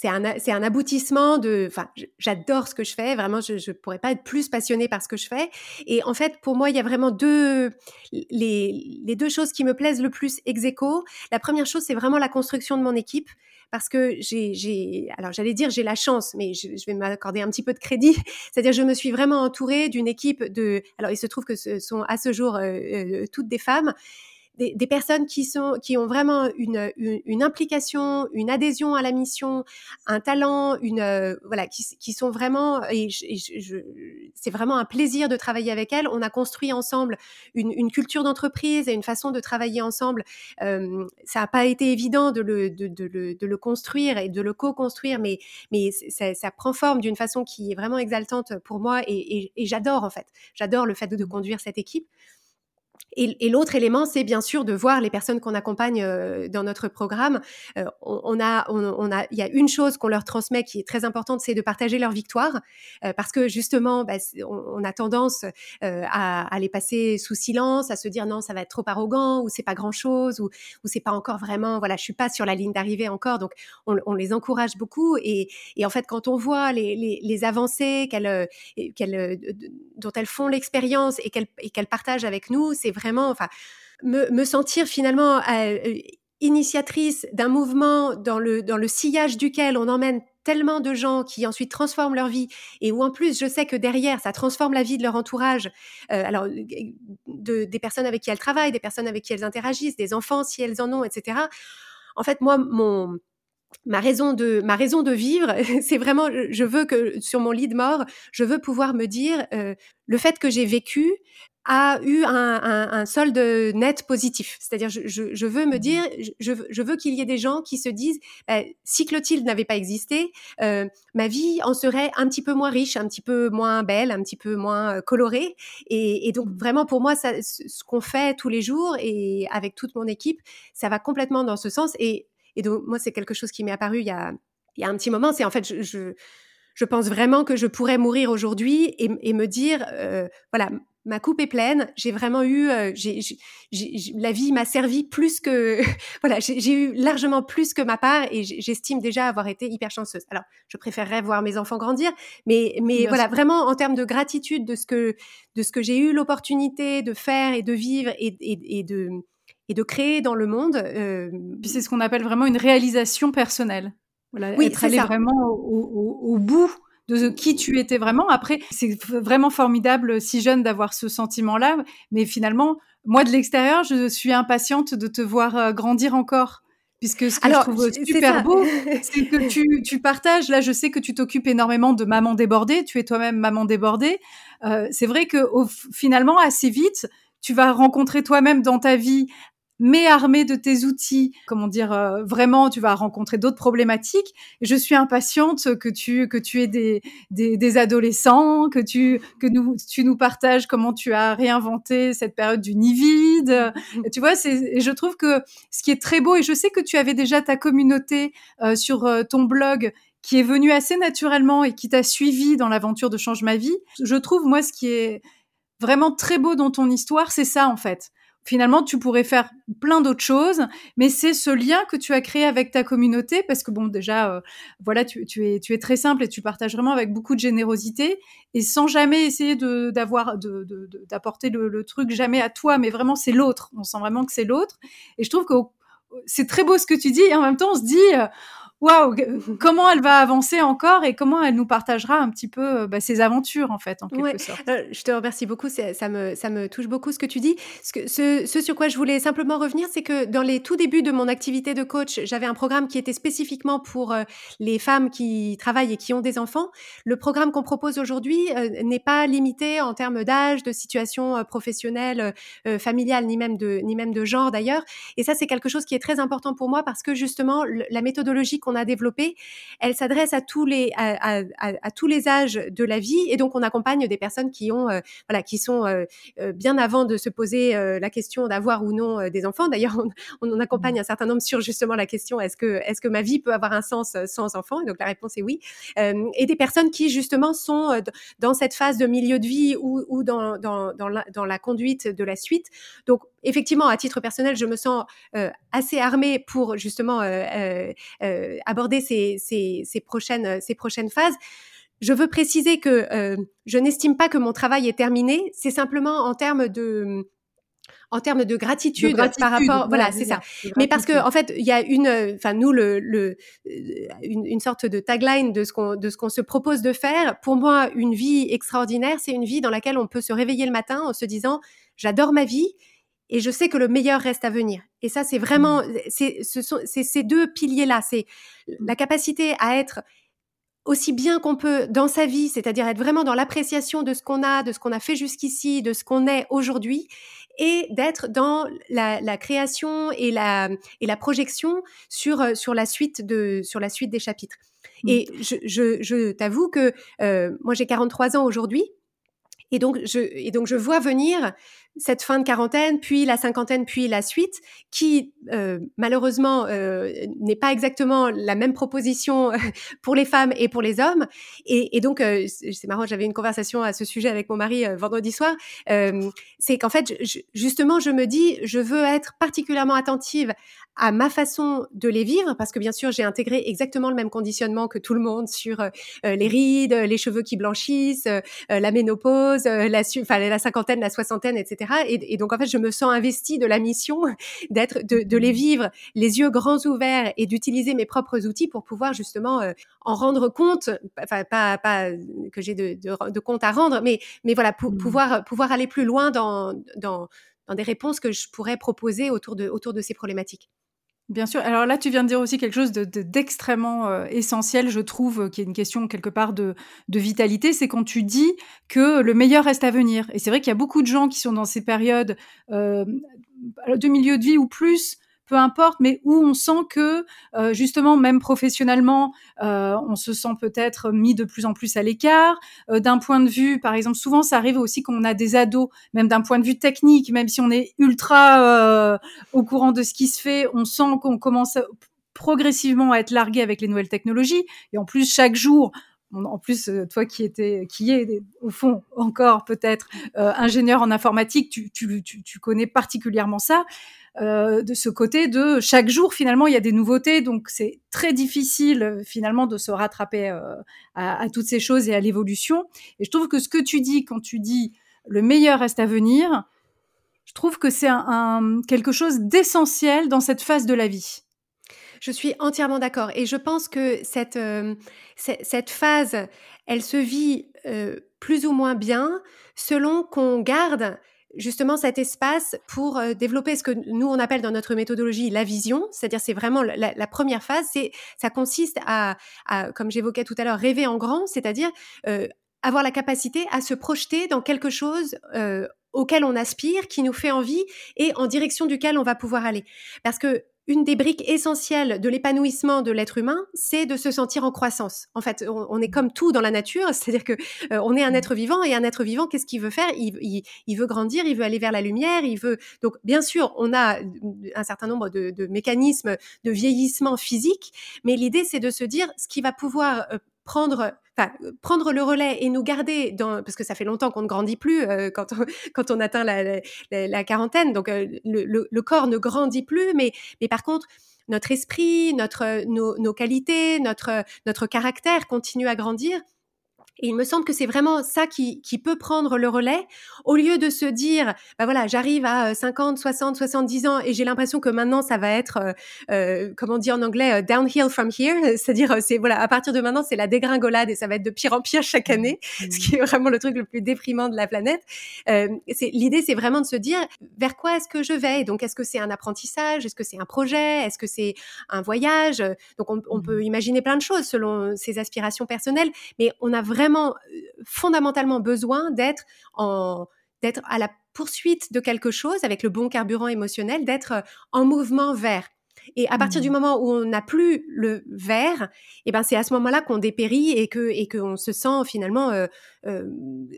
c'est un, un aboutissement de. Enfin, j'adore ce que je fais. Vraiment, je ne pourrais pas être plus passionnée par ce que je fais. Et en fait, pour moi, il y a vraiment deux. Les, les deux choses qui me plaisent le plus ex aequo. La première chose, c'est vraiment la construction de mon équipe parce que j'ai, alors j'allais dire j'ai la chance, mais je, vais m'accorder un petit peu de crédit. C'est-à-dire je me suis vraiment entourée d'une équipe de, alors il se trouve que ce sont à ce jour euh, euh, toutes des femmes, des, personnes qui sont qui ont vraiment une, une, implication, une adhésion à la mission, un talent, une euh, voilà, qui, qui, sont vraiment et, je, c'est vraiment un plaisir de travailler avec elles. On a construit ensemble une, une culture d'entreprise et une façon de travailler ensemble. Euh, ça n'a pas été évident de le, de, de, le, de le construire et de le co-construire, mais mais ça, ça prend forme d'une façon qui est vraiment exaltante pour moi et, et, et j'adore en fait. J'adore le fait de, de conduire cette équipe. Et, l'autre élément, c'est bien sûr de voir les personnes qu'on accompagne euh, dans notre programme. Euh, on, a, on, a, il y a une chose qu'on leur transmet qui est très importante, c'est de partager leur victoire, euh, parce que justement, bah, on, a tendance à, les passer sous silence, à se dire non, ça va être trop arrogant, ou c'est pas grand chose, ou, c'est pas encore vraiment, voilà, je suis pas sur la ligne d'arrivée encore. Donc, on, les encourage beaucoup. Et, en fait, quand on voit les, avancées dont elles font l'expérience et qu'elles, et qu'elles partagent avec nous, c'est vraiment, enfin, me, sentir finalement euh, initiatrice d'un mouvement dans le, dans le sillage duquel on emmène tellement de gens qui ensuite transforment leur vie et où en plus je sais que derrière ça transforme la vie de leur entourage, euh, alors de, des personnes avec qui elles travaillent, des personnes avec qui elles interagissent, des enfants si elles en ont, etc. En fait, moi, mon, ma raison de ma raison de vivre, c'est vraiment je veux que sur mon lit de mort, je veux pouvoir me dire euh, le fait que j'ai vécu a eu un, un, un solde net positif. C'est-à-dire, je, je, je, veux me mmh dire, je, je veux qu'il y ait des gens qui se disent, bah, si Clotilde n'avait pas existé, euh, ma vie en serait un petit peu moins riche, un petit peu moins belle, un petit peu moins euh, colorée. Et, et, donc, mmh. vraiment, pour moi, ça, ce qu'on fait tous les jours et avec toute mon équipe, ça va complètement dans ce sens. Et, et donc, moi, c'est quelque chose qui m'est apparu il y a, il y a un petit moment. C'est en fait, je, je je pense vraiment que je pourrais mourir aujourd'hui et, et, me dire, euh, voilà, ma coupe est pleine. J'ai vraiment eu, euh, la vie m'a servi plus que, voilà, j'ai eu largement plus que ma part et j'estime déjà avoir été hyper chanceuse. Alors, je préférerais voir mes enfants grandir, mais, mais voilà, vraiment en termes de gratitude de ce que, de ce que j'ai eu l'opportunité de faire et de vivre et, et, de et de créer dans le monde. Euh, Puis c'est ce qu'on appelle vraiment une réalisation personnelle. Voilà, oui, être allé vraiment au, au, au bout de qui tu étais vraiment. Après, c'est vraiment formidable, si jeune, d'avoir ce sentiment-là. Mais finalement, moi, de l'extérieur, je suis impatiente de te voir euh, grandir encore. Puisque ce que je trouve super beau, c'est que tu, tu, partages. Là, je sais que tu t'occupes énormément de maman débordée. Tu es toi-même maman débordée. Euh, c'est vrai que au, finalement, assez vite, tu vas rencontrer toi-même dans ta vie mais armé de tes outils, comment dire, euh, vraiment, tu vas rencontrer d'autres problématiques. Je suis impatiente que tu que tu aies des, des, des adolescents, que tu que nous tu nous partages comment tu as réinventé cette période du nid vide. Mm-hmm. Tu vois, c'est je trouve que ce qui est très beau et je sais que tu avais déjà ta communauté euh, sur euh, ton blog qui est venue assez naturellement et qui t'a suivi dans l'aventure de Change ma vie. Je trouve moi ce qui est vraiment très beau dans ton histoire, c'est ça en fait finalement, tu pourrais faire plein d'autres choses, mais c'est ce lien que tu as créé avec ta communauté, parce que bon, déjà, euh, voilà, tu, es, très simple et tu partages vraiment avec beaucoup de générosité, et sans jamais essayer d'avoir d'apporter le, le, truc jamais à toi, mais vraiment c'est l'autre. On sent vraiment que c'est l'autre, et je trouve que c'est très beau ce que tu dis, et en même temps, on se dit, euh, waouh, comment elle va avancer encore et comment elle nous partagera un petit peu euh, bah, ses aventures en fait, en quelque sorte. Euh, je te remercie beaucoup, ça me, ça me touche beaucoup ce que tu dis. Ce, que, ce, ce sur quoi je voulais simplement revenir, c'est que dans les tout débuts de mon activité de coach, j'avais un programme qui était spécifiquement pour euh, les femmes qui travaillent et qui ont des enfants. Le programme qu'on propose aujourd'hui n'est pas limité en termes d'âge, de situation professionnelle, familiale, ni même de, ni même de genre d'ailleurs. Et ça, c'est quelque chose qui est très important pour moi parce que justement, la méthodologie qu'on a développée, elle s'adresse à tous les à, à, tous les âges de la vie et donc on accompagne des personnes qui ont euh, voilà qui sont euh, euh, bien avant de se poser la question d'avoir ou non des enfants. D'ailleurs, on, on, accompagne mmh. un certain nombre sur justement la question est-ce que est-ce que ma vie peut avoir un sens sans enfants? Et Donc la réponse est oui. et des personnes qui justement sont dans cette phase de milieu de vie ou, ou dans dans dans la, dans la conduite de la suite. Donc effectivement, à titre personnel, je me sens assez armée pour justement euh, euh, aborder ces, ces, ces, prochaines, ces prochaines phases. Je veux préciser que euh, je n'estime pas que mon travail est terminé. C'est simplement en termes de en termes de gratitude, par rapport, voilà, c'est ça. Mais parce que en fait, il y a une, enfin nous le, le une, une, sorte de tagline de ce qu'on de ce qu'on se propose de faire. Pour moi, une vie extraordinaire, c'est une vie dans laquelle on peut se réveiller le matin en se disant j'adore ma vie et je sais que le meilleur reste à venir. Et ça, c'est vraiment, mmh. c'est ce sont ces deux piliers-là, c'est la capacité à être aussi bien qu'on peut dans sa vie, c'est-à-dire être vraiment dans l'appréciation de ce qu'on a, de ce qu'on a fait jusqu'ici, de ce qu'on est aujourd'hui, et d'être dans la, création et la, et la projection sur, sur, la suite de, sur la suite des chapitres. Mmh. Et je, je, je t'avoue que euh, moi j'ai 43 ans aujourd'hui, et donc, je, et donc je vois venir cette fin de quarantaine, puis la cinquantaine, puis la suite, qui euh, malheureusement euh, n'est pas exactement la même proposition pour les femmes et pour les hommes. Et, donc, euh, c'est marrant, j'avais une conversation à ce sujet avec mon mari euh, vendredi soir. Euh, c'est qu'en fait, je, justement, je me dis, je veux être particulièrement attentive à ma façon de les vivre, parce que bien sûr, j'ai intégré exactement le même conditionnement que tout le monde sur les rides, les cheveux qui blanchissent, la ménopause, la, la cinquantaine, la soixantaine, etc. Et, donc, en fait, je me sens investie de la mission d'être, de, les vivre les yeux grands ouverts et d'utiliser mes propres outils pour pouvoir justement euh, en rendre compte, enfin, pas, pas que j'ai de, de, compte à rendre, mais, mais voilà, pour, mmh. pouvoir, pouvoir aller plus loin dans, dans, dans des réponses que je pourrais proposer autour de, autour de ces problématiques. Bien sûr. Alors là, tu viens de dire aussi quelque chose d'extrêmement de, euh, essentiel, je trouve, euh, qui est une question quelque part de, de vitalité, c'est quand tu dis que le meilleur reste à venir. Et c'est vrai qu'il y a beaucoup de gens qui sont dans ces périodes euh, de milieu de vie ou plus peu importe, mais où on sent que euh, justement, même professionnellement, euh, on se sent peut-être mis de plus en plus à l'écart. Euh, d'un point de vue, par exemple, souvent ça arrive aussi qu'on a des ados, même d'un point de vue technique, même si on est ultra au courant de ce qui se fait, on sent qu'on commence progressivement à être largué avec les nouvelles technologies. Et en plus, chaque jour, en plus, toi qui étais, qui est au fond encore peut-être ingénieur en informatique, tu, connais particulièrement ça. Euh, de ce côté de chaque jour finalement il y a des nouveautés. Donc c'est très difficile euh, finalement de se rattraper euh, à, toutes ces choses et à l'évolution. Et je trouve que ce que tu dis quand tu dis le meilleur reste à venir je trouve que c'est quelque chose d'essentiel dans cette phase de la vie. Je suis entièrement d'accord. Et je pense que cette phase elle se vit plus ou moins bien selon qu'on garde justement cet espace pour euh, développer ce que nous on appelle dans notre méthodologie la vision, c'est-à-dire c'est vraiment la, première phase, c'est ça consiste à, comme j'évoquais tout à l'heure, rêver en grand, c'est-à-dire euh, avoir la capacité à se projeter dans quelque chose euh, auquel on aspire, qui nous fait envie et en direction duquel on va pouvoir aller. Parce que une des briques essentielles de l'épanouissement de l'être humain, c'est de se sentir en croissance. En fait, on, est comme tout dans la nature, c'est-à-dire que euh, on est un mmh. être vivant et un être vivant, qu'est-ce qu'il veut faire? Il, veut grandir, il veut aller vers la lumière, il veut. Donc, bien sûr, on a un certain nombre de, de mécanismes de vieillissement physique, mais l'idée, c'est de se dire ce qui va pouvoir euh, prendre prendre le relais et nous garder dans parce que ça fait longtemps qu'on ne grandit plus euh, quand on, quand on atteint la, la, quarantaine. Donc euh, le, le, corps ne grandit plus mais mais par contre notre esprit notre nos, nos qualités notre notre caractère continue à grandir et il me semble que c'est vraiment ça qui, qui, peut prendre le relais, au lieu de se dire, bah voilà, j'arrive à 50, 60, 70 ans et j'ai l'impression que maintenant ça va être, euh, euh comment on dit en anglais, euh, downhill from here, c'est-à-dire euh, c'est voilà, à partir de maintenant c'est la dégringolade et ça va être de pire en pire chaque année, mmh. ce qui est vraiment le truc le plus déprimant de la planète. Euh, c'est l'idée, c'est vraiment de se dire vers quoi est-ce que je vais? Donc est-ce que c'est un apprentissage, est-ce que c'est un projet, est-ce que c'est un voyage? Donc on, on, peut mmh. imaginer plein de choses selon ses aspirations personnelles, mais on a vraiment euh, fondamentalement besoin d'être en d'être à la poursuite de quelque chose avec le bon carburant émotionnel, d'être euh, en mouvement vers. Et à partir du mmh. moment où on n'a plus le vers, et eh ben c'est à ce moment-là qu'on dépérit et que et qu'on se sent finalement, euh,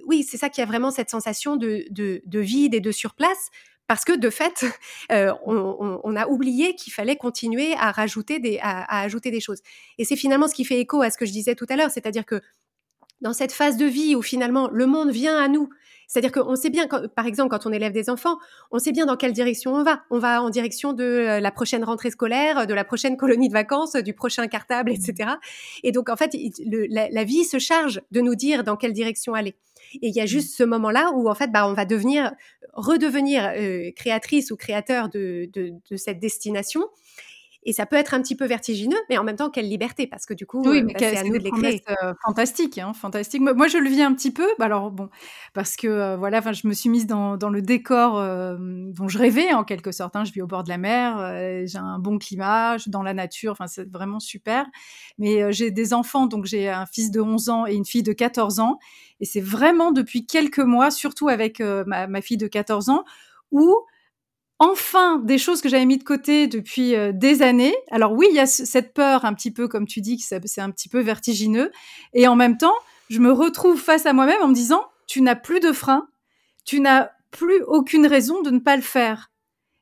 oui, c'est ça qui a vraiment cette sensation de, de, de vide et de surplace parce que de fait, on, a oublié qu'il fallait continuer à rajouter des, à ajouter des choses. Et c'est finalement ce qui fait écho à ce que je disais tout à l'heure, c'est-à-dire que dans cette phase de vie où finalement le monde vient à nous. C'est-à-dire qu'on sait bien, par exemple, quand on élève des enfants, on sait bien dans quelle direction on va. On va en direction de euh, la prochaine rentrée scolaire, de la prochaine colonie de vacances, du prochain cartable, etc. Et donc, en fait, la, vie se charge de nous dire dans quelle direction aller. Et il y a juste ce moment-là où, en fait, bah, on va devenir, redevenir euh, créatrice ou créateur de, de, de cette destination Et ça peut être un petit peu vertigineux, mais en même temps, quelle liberté, parce que du coup, oui, mais bah, c'est à nous de les créer. Euh, fantastique, hein, fantastique. Moi, je le vis un petit peu, bah, alors bon, parce que euh, voilà, je me suis mise dans, dans le décor euh, dont je rêvais en quelque sorte. Hein. Je vis au bord de la mer, j'ai un bon climat, je suis dans la nature, enfin c'est vraiment super. Mais j'ai des enfants, donc j'ai un fils de 11 ans et une fille de 14 ans, et c'est vraiment depuis quelques mois, surtout avec ma, ma fille de 14 ans, où enfin des choses que j'avais mis de côté depuis euh, des années. Alors oui, il y a cette peur un petit peu, comme tu dis, que c'est un petit peu vertigineux. Et en même temps, je me retrouve face à moi-même en me disant, tu n'as plus de frein, tu n'as plus aucune raison de ne pas le faire.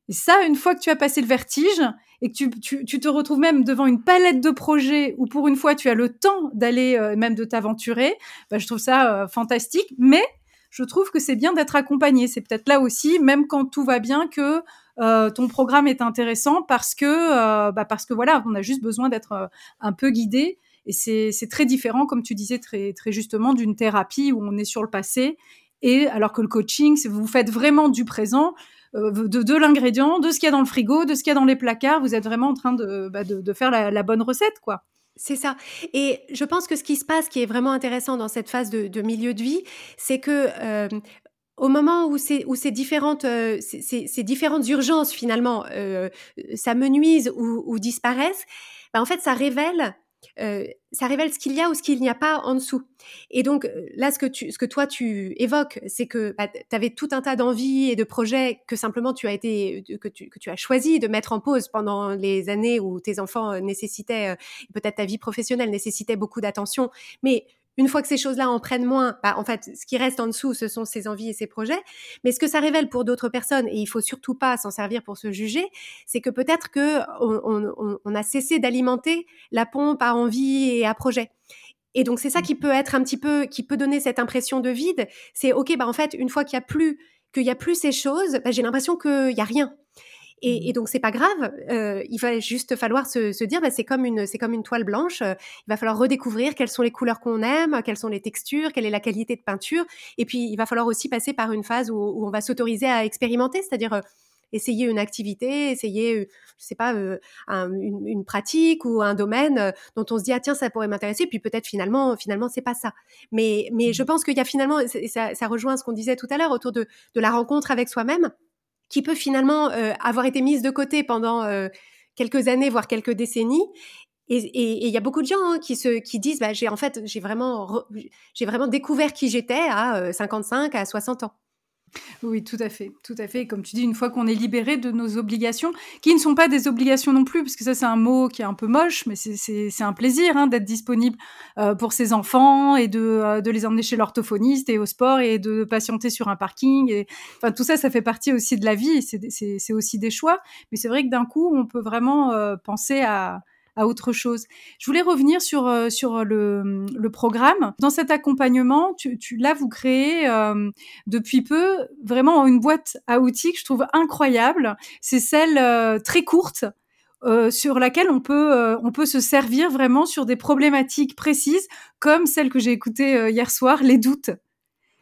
Et ça, une fois que tu as passé le vertige et que tu, te retrouves même devant une palette de projets où pour une fois tu as le temps d'aller euh, même de t'aventurer, bah, je trouve ça euh, fantastique. Mais je trouve que c'est bien d'être accompagné. C'est peut-être là aussi, même quand tout va bien, que euh, ton programme est intéressant parce que, euh, bah parce que voilà, on a juste besoin d'être euh, un peu guidé. Et c'est très différent, comme tu disais très, très justement, d'une thérapie où on est sur le passé. Et alors que le coaching, vous faites vraiment du présent, de, l'ingrédient, de ce qu'il y a dans le frigo, de ce qu'il y a dans les placards. Vous êtes vraiment en train de, bah, de faire la, la bonne recette, quoi. C'est ça. Et je pense que ce qui se passe, qui est vraiment intéressant dans cette phase de, milieu de vie, c'est que euh, au moment où ces, où ces différentes, euh, ces, différentes urgences finalement euh, s'amenuisent ou, ou disparaissent, bah, en fait, ça révèle euh, ça révèle ce qu'il y a ou ce qu'il n'y a pas en dessous. Et donc euh, là, ce que, tu, ce que toi tu évoques, c'est que bah, tu avais tout un tas d'envies et de projets que simplement tu as été, que tu, que tu as choisi de mettre en pause pendant les années où tes enfants euh, nécessitaient, peut-être ta vie professionnelle nécessitait beaucoup d'attention, mais une fois que ces choses-là en prennent moins, bah, en fait, ce qui reste en dessous, ce sont ses envies et ses projets. Mais ce que ça révèle pour d'autres personnes, et il faut surtout pas s'en servir pour se juger, c'est que peut-être que on, a cessé d'alimenter la pompe à envie et à projet. Et donc c'est ça qui peut être un petit peu, qui peut donner cette impression de vide. C'est ok, bah en fait, une fois qu'il y a plus, qu'il y a plus ces choses, bah, j'ai l'impression qu'il y a rien. Et, mmh et donc c'est pas grave. Euh, il va juste falloir se, se dire, bah, c'est comme une, c'est comme une toile blanche. Euh, il va falloir redécouvrir quelles sont les couleurs qu'on aime, quelles sont les textures, quelle est la qualité de peinture. Et puis il va falloir aussi passer par une phase où, où on va s'autoriser à expérimenter, c'est-à-dire euh, essayer une activité, essayer, je sais pas, un, une, une, pratique ou un domaine dont on se dit ah tiens ça pourrait m'intéresser, puis peut-être finalement finalement c'est pas ça. Mais mais je mmh. pense qu'il y a finalement ça, ça rejoint ce qu'on disait tout à l'heure autour de de la rencontre avec soi-même qui peut finalement euh, avoir été mise de côté pendant euh, quelques années, voire quelques décennies. Et il y a beaucoup de gens hein, qui se qui disent bah, j'ai en fait j'ai vraiment j'ai vraiment découvert qui j'étais à 55 euh, à 60 ans. Oui, tout à fait, tout à fait. Comme tu dis, une fois qu'on est libéré de nos obligations, qui ne sont pas des obligations non plus, parce que ça c'est un mot qui est un peu moche, mais c'est un plaisir hein, d'être disponible euh, pour ses enfants et de, euh, de les emmener chez l'orthophoniste et au sport et de patienter sur un parking. Et, enfin, tout ça, ça fait partie aussi de la vie, c'est aussi des choix. Mais c'est vrai que d'un coup, on peut vraiment euh, penser à, à autre chose. Je voulais revenir sur euh, sur le, le, programme. Dans cet accompagnement, tu, là vous créez euh, depuis peu vraiment une boîte à outils que je trouve incroyable. C'est celle euh, très courte. sur laquelle on peut on peut se servir vraiment sur des problématiques précises comme celle que j'ai écoutée hier soir les doutes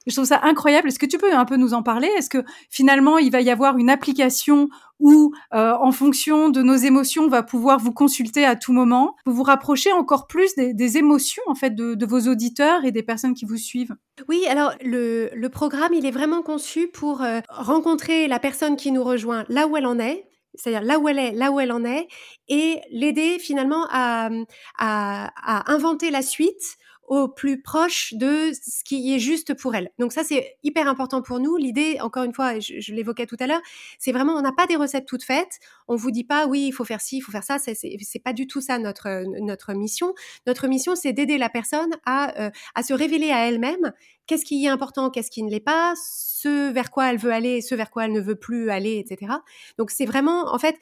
je trouve ça incroyable. Est-ce que tu peux un peu nous en parler? Est-ce que finalement, il va y avoir une application où, euh, en fonction de nos émotions, on va pouvoir vous consulter à tout moment, vous vous rapprocher encore plus des, émotions en fait de, vos auditeurs et des personnes qui vous suivent? Oui, alors le, programme, il est vraiment conçu pour euh, rencontrer la personne qui nous rejoint là où elle en est, c'est-à-dire là où elle est, là où elle en est, et l'aider finalement à, à inventer la suite au plus proche de ce qui est juste pour elle. Donc ça, c'est hyper important pour nous. L'idée, encore une fois, je, l'évoquais tout à l'heure, c'est vraiment, on n'a pas des recettes toutes faites. On vous dit pas, oui, il faut faire ci, il faut faire ça. C'est, c'est, pas du tout ça notre notre mission. Notre mission, c'est d'aider la personne à euh, à se révéler à elle-même. Qu'est-ce qui est important, qu'est-ce qui ne l'est pas, ce vers quoi elle veut aller, ce vers quoi elle ne veut plus aller, etc. Donc c'est vraiment, en fait,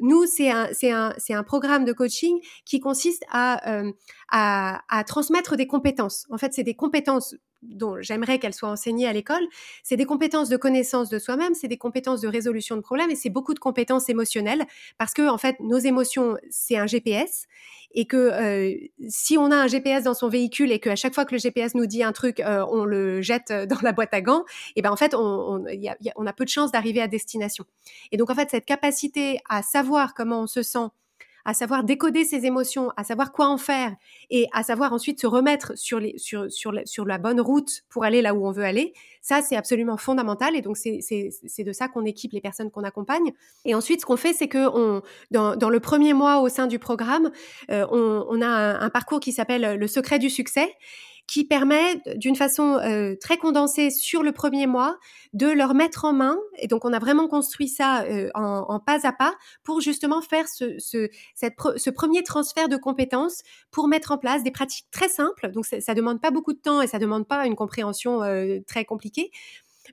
nous, c'est un, c'est un, c'est un programme de coaching qui consiste à, euh, à, à transmettre des compétences. En fait, c'est des compétences dont j'aimerais qu'elles soient enseignées à l'école, c'est des compétences de connaissance de soi-même, c'est des compétences de résolution de problèmes et c'est beaucoup de compétences émotionnelles parce que en fait nos émotions c'est un GPS et que euh, si on a un GPS dans son véhicule et qu'à chaque fois que le GPS nous dit un truc, euh, on le jette dans la boîte à gants, et ben en fait on, on, a, on a peu de chances d'arriver à destination. Et donc en fait cette capacité à savoir comment on se sent à savoir décoder ses émotions, à savoir quoi en faire et à savoir ensuite se remettre sur, la, bonne route pour aller là où on veut aller, ça, c'est absolument fondamental. Et donc, c'est de ça qu'on équipe les personnes qu'on accompagne. Et ensuite, ce qu'on fait, c'est que dans, le premier mois au sein du programme, euh, on, a un, un parcours qui s'appelle le secret du succès qui permet d'une façon euh, très condensée sur le premier mois de leur mettre en main. Et donc, on a vraiment construit ça euh, en, en, pas à pas pour justement faire ce, ce, cette ce premier transfert de compétences pour mettre en place des pratiques très simples. Donc, ça, ça demande pas beaucoup de temps et ça demande pas une compréhension euh, très compliquée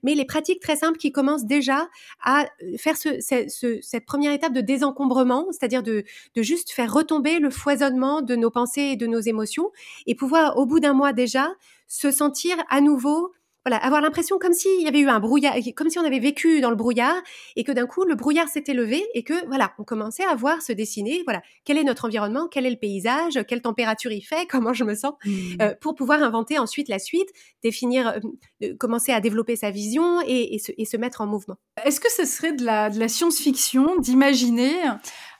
mais les pratiques très simples qui commencent déjà à euh, faire ce, ce, cette première étape de désencombrement, c'est-à-dire de juste faire retomber le foisonnement de nos pensées et de nos émotions et pouvoir, au bout d'un mois déjà, se sentir à nouveau voilà, avoir l'impression comme s'il y avait eu un brouillard, comme si on avait vécu dans le brouillard et que d'un coup le brouillard s'était levé et que voilà, on commençait à voir se dessiner, voilà, quel est notre environnement, quel est le paysage, quelle température il fait, comment je me sens, mmh. euh, pour pouvoir inventer ensuite la suite, définir, euh, commencer à développer sa vision et, et, se, et, se, mettre en mouvement. Est-ce que ce serait de la, de la science-fiction d'imaginer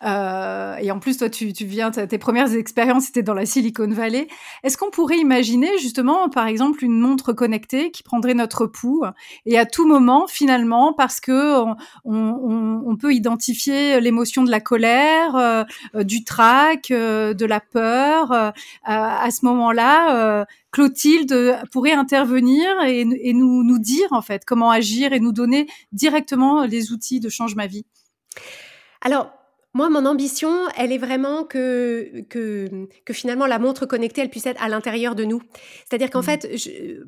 euh, et en plus, toi, tu, tu viens, tes premières expériences étaient dans la Silicon Valley. Est-ce qu'on pourrait imaginer justement, par exemple, une montre connectée qui prendrait notre pouls et à tout moment, finalement, parce que on, on, on peut identifier l'émotion de la colère, euh, euh du trac, euh, de la peur, à ce moment-là, Clotilde pourrait intervenir et, et nous, nous dire en fait comment agir et nous donner directement les outils de change ma vie. Alors, moi, mon ambition, elle est vraiment que, que, que finalement la montre connectée, elle puisse être à l'intérieur de nous. C'est-à-dire qu'en mmh. fait, je,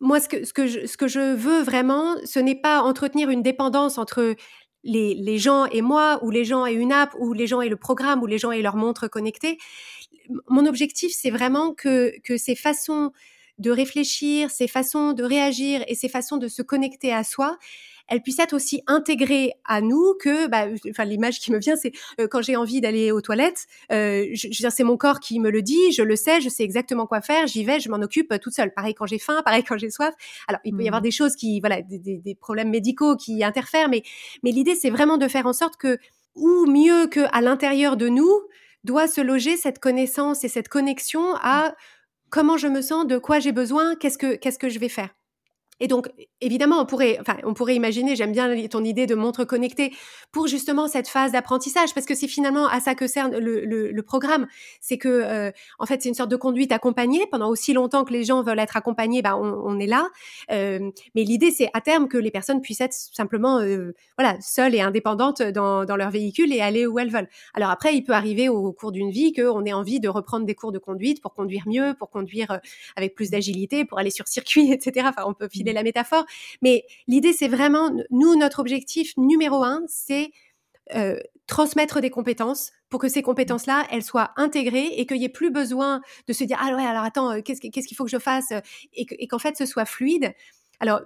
moi, ce que, ce, que je, ce que je veux vraiment, ce n'est pas entretenir une dépendance entre les, les gens et moi, ou les gens et une app, ou les gens et le programme, ou les gens et leur montre connectée. Mon objectif, c'est vraiment que, que ces façons de réfléchir, ces façons de réagir et ces façons de se connecter à soi, elle puisse être aussi intégrée à nous que, bah, enfin, l'image qui me vient, c'est euh, quand j'ai envie d'aller aux toilettes, euh, je, je c'est mon corps qui me le dit, je le sais, je sais exactement quoi faire, j'y vais, je m'en occupe euh, toute seule. Pareil quand j'ai faim, pareil quand j'ai soif. Alors, il peut y avoir mmh. des choses qui, voilà, des, des, des problèmes médicaux qui interfèrent, mais, mais l'idée, c'est vraiment de faire en sorte que, ou mieux que à l'intérieur de nous, doit se loger cette connaissance et cette connexion à comment je me sens, de quoi j'ai besoin, qu'est-ce que qu'est-ce que je vais faire. Et donc, évidemment, on pourrait, enfin, on pourrait imaginer, j'aime bien ton idée de montre connectée pour justement cette phase d'apprentissage, parce que c'est finalement à ça que sert le, le, programme. C'est que, euh, en fait, c'est une sorte de conduite accompagnée. Pendant aussi longtemps que les gens veulent être accompagnés, bah, on, on est là. Euh, mais l'idée, c'est à terme que les personnes puissent être simplement, euh, voilà, seules et indépendantes dans, dans leur véhicule et aller où elles veulent. Alors après, il peut arriver au, cours d'une vie qu'on ait envie de reprendre des cours de conduite pour conduire mieux, pour conduire euh, avec plus d'agilité, pour aller sur circuit, etc. Enfin, on peut la métaphore. Mais l'idée, c'est vraiment, nous, notre objectif numéro un, c'est euh, transmettre des compétences pour que ces compétences-là, elles soient intégrées et qu'il n'y ait plus besoin de se dire, ah ouais, alors attends, euh, qu'est-ce qu'il faut que je fasse et qu'en fait, ce soit fluide. Alors,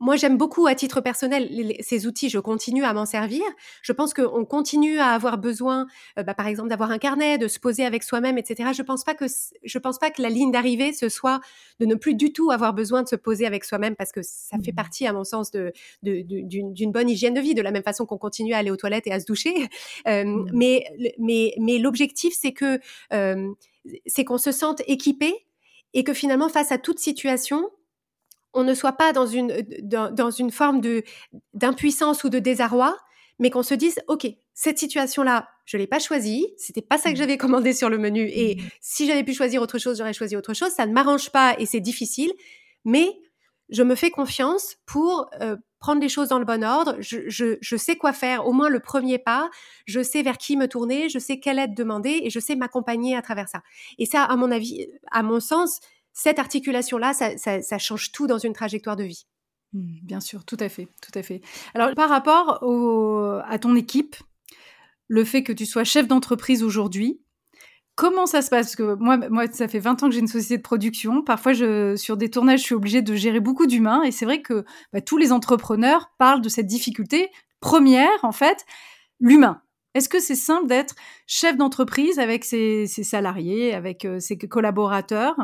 moi, j'aime beaucoup à titre personnel ces outils. Je continue à m'en servir. Je pense qu'on continue à avoir besoin, euh, bah, par exemple, d'avoir un carnet, de se poser avec soi-même, etc. Je pense pas que je pense pas que la ligne d'arrivée ce soit de ne plus du tout avoir besoin de se poser avec soi-même parce que ça fait mmh. partie, à mon sens, de, d'une, bonne hygiène de vie. De la même façon qu'on continue à aller aux toilettes et à se doucher. Euh, mmh. Mais mais mais l'objectif, c'est que euh, c'est qu'on se sente équipé et que finalement, face à toute situation, on ne soit pas dans une, dans, dans une forme de d'impuissance ou de désarroi, mais qu'on se dise, OK, cette situation-là, je l'ai pas choisie, c'était pas ça que mmh. j'avais commandé sur le menu, et mmh. si j'avais pu choisir autre chose, j'aurais choisi autre chose, ça ne m'arrange pas et c'est difficile, mais je me fais confiance pour euh, prendre les choses dans le bon ordre, je, je, je, sais quoi faire, au moins le premier pas, je sais vers qui me tourner, je sais quelle aide demander, et je sais m'accompagner à travers ça. Et ça, à mon avis, à mon sens, cette articulation-là, ça, change tout dans une trajectoire de vie. Mmh, bien sûr, tout à fait, tout à fait. Alors, par rapport à ton équipe, le fait que tu sois chef d'entreprise aujourd'hui, comment ça se passe? Parce que moi, ça fait 20 ans que j'ai une société de production. Parfois, sur des tournages, je suis obligée de gérer beaucoup d'humains. Et c'est vrai que bah, tous les entrepreneurs parlent de cette difficulté première, en fait, l'humain. Est-ce que c'est simple d'être chef d'entreprise avec ses, salariés, avec euh, ses collaborateurs,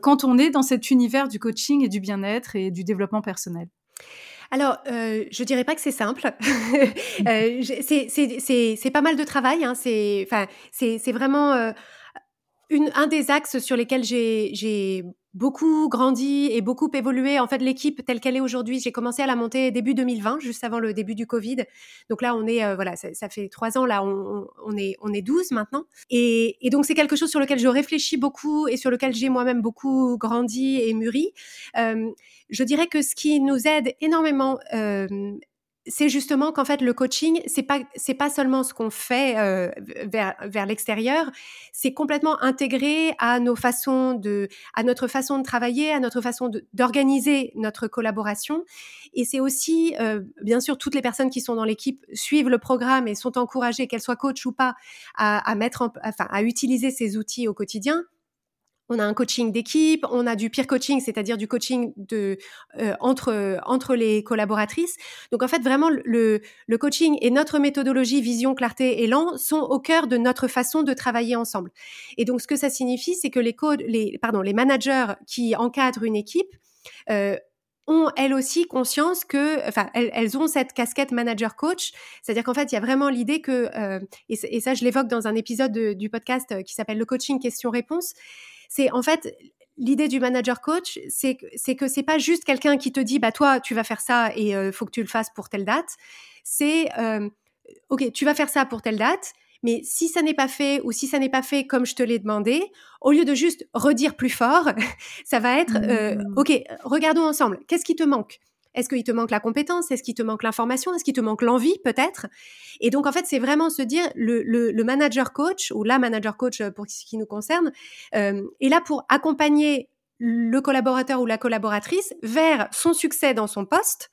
quand on est dans cet univers du coaching et du bien-être et du développement personnel alors, euh, je dirais pas que c'est simple. euh, c'est pas mal de travail. Hein. C'est vraiment euh, un des axes sur lesquels j'ai beaucoup grandi et beaucoup évolué. En fait, l'équipe telle qu'elle est aujourd'hui, j'ai commencé à la monter début 2020, juste avant le début du Covid. Donc là, on est, euh, voilà, ça, fait trois ans, là, on, est, on est 12 maintenant. Et, et donc, c'est quelque chose sur lequel je réfléchis beaucoup et sur lequel j'ai moi-même beaucoup grandi et mûri. Euh, je dirais que ce qui nous aide énormément euh, c'est justement qu'en fait le coaching c'est pas c'est pas seulement ce qu'on fait euh, vers vers l'extérieur, c'est complètement intégré à nos façons de à notre façon de travailler, à notre façon d'organiser notre collaboration. Et c'est aussi euh, bien sûr toutes les personnes qui sont dans l'équipe suivent le programme et sont encouragées qu'elles soient coach ou pas à, à mettre en, enfin à utiliser ces outils au quotidien on a un coaching d'équipe, on a du peer coaching, c'est-à-dire du coaching de euh, entre entre les collaboratrices. Donc en fait vraiment le, le coaching et notre méthodologie vision, clarté, élan sont au cœur de notre façon de travailler ensemble. Et donc ce que ça signifie, c'est que les codes, les pardon, les managers qui encadrent une équipe euh, ont elles aussi conscience que, enfin, elles, ont cette casquette manager coach, c'est-à-dire qu'en fait, il y a vraiment l'idée que, euh, et, ça, je l'évoque dans un épisode du podcast qui s'appelle le coaching question-réponse, c'est en fait l'idée du manager coach, c'est c'est que c'est pas juste quelqu'un qui te dit bah toi tu vas faire ça et il euh, faut que tu le fasses pour telle date. C'est euh, ok tu vas faire ça pour telle date, mais si ça n'est pas fait ou si ça n'est pas fait comme je te l'ai demandé, au lieu de juste redire plus fort, ça va être euh, mmh. ok regardons ensemble qu'est-ce qui te manque? Est-ce qu'il te manque la compétence? Est-ce qu'il te manque l'information? Est-ce qu'il te manque l'envie peut-être? Et donc en fait, c'est vraiment se dire le, le, manager coach ou la manager coach euh, pour ce qui nous concerne euh, est là pour accompagner le collaborateur ou la collaboratrice vers son succès dans son poste.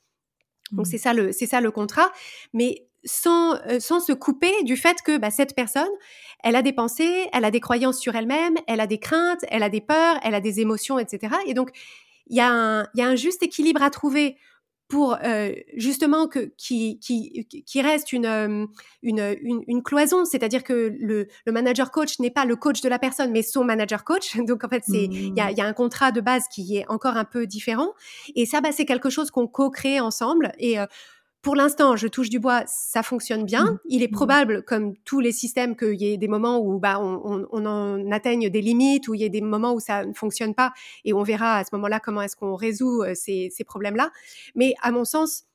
Donc mmh. c'est ça le c'est ça le contrat, mais sans, euh, sans se couper du fait que bah, cette personne, elle a des pensées, elle a des croyances sur elle-même, elle a des craintes, elle a des peurs, elle a des émotions, etc. Et donc, il y, y a un juste équilibre à trouver pour euh, justement que qui, qui, qui reste une, euh, une, une, cloison, c'est-à-dire que le, le, manager coach n'est pas le coach de la personne, mais son manager coach. Donc en fait, c'est il y, a, mmh. y, a, un contrat de base qui est encore un peu différent. Et ça, bah, c'est quelque chose qu'on co-crée ensemble. Et euh, pour l'instant, je touche du bois, ça fonctionne bien. Mmh. Il est mmh. probable, comme tous les systèmes, qu'il y ait des moments où bah, on, on, en atteigne des limites, où il y ait des moments où ça ne fonctionne pas, et on verra à ce moment-là comment est-ce qu'on résout euh, ces, ces problèmes-là. Mais à mon sens,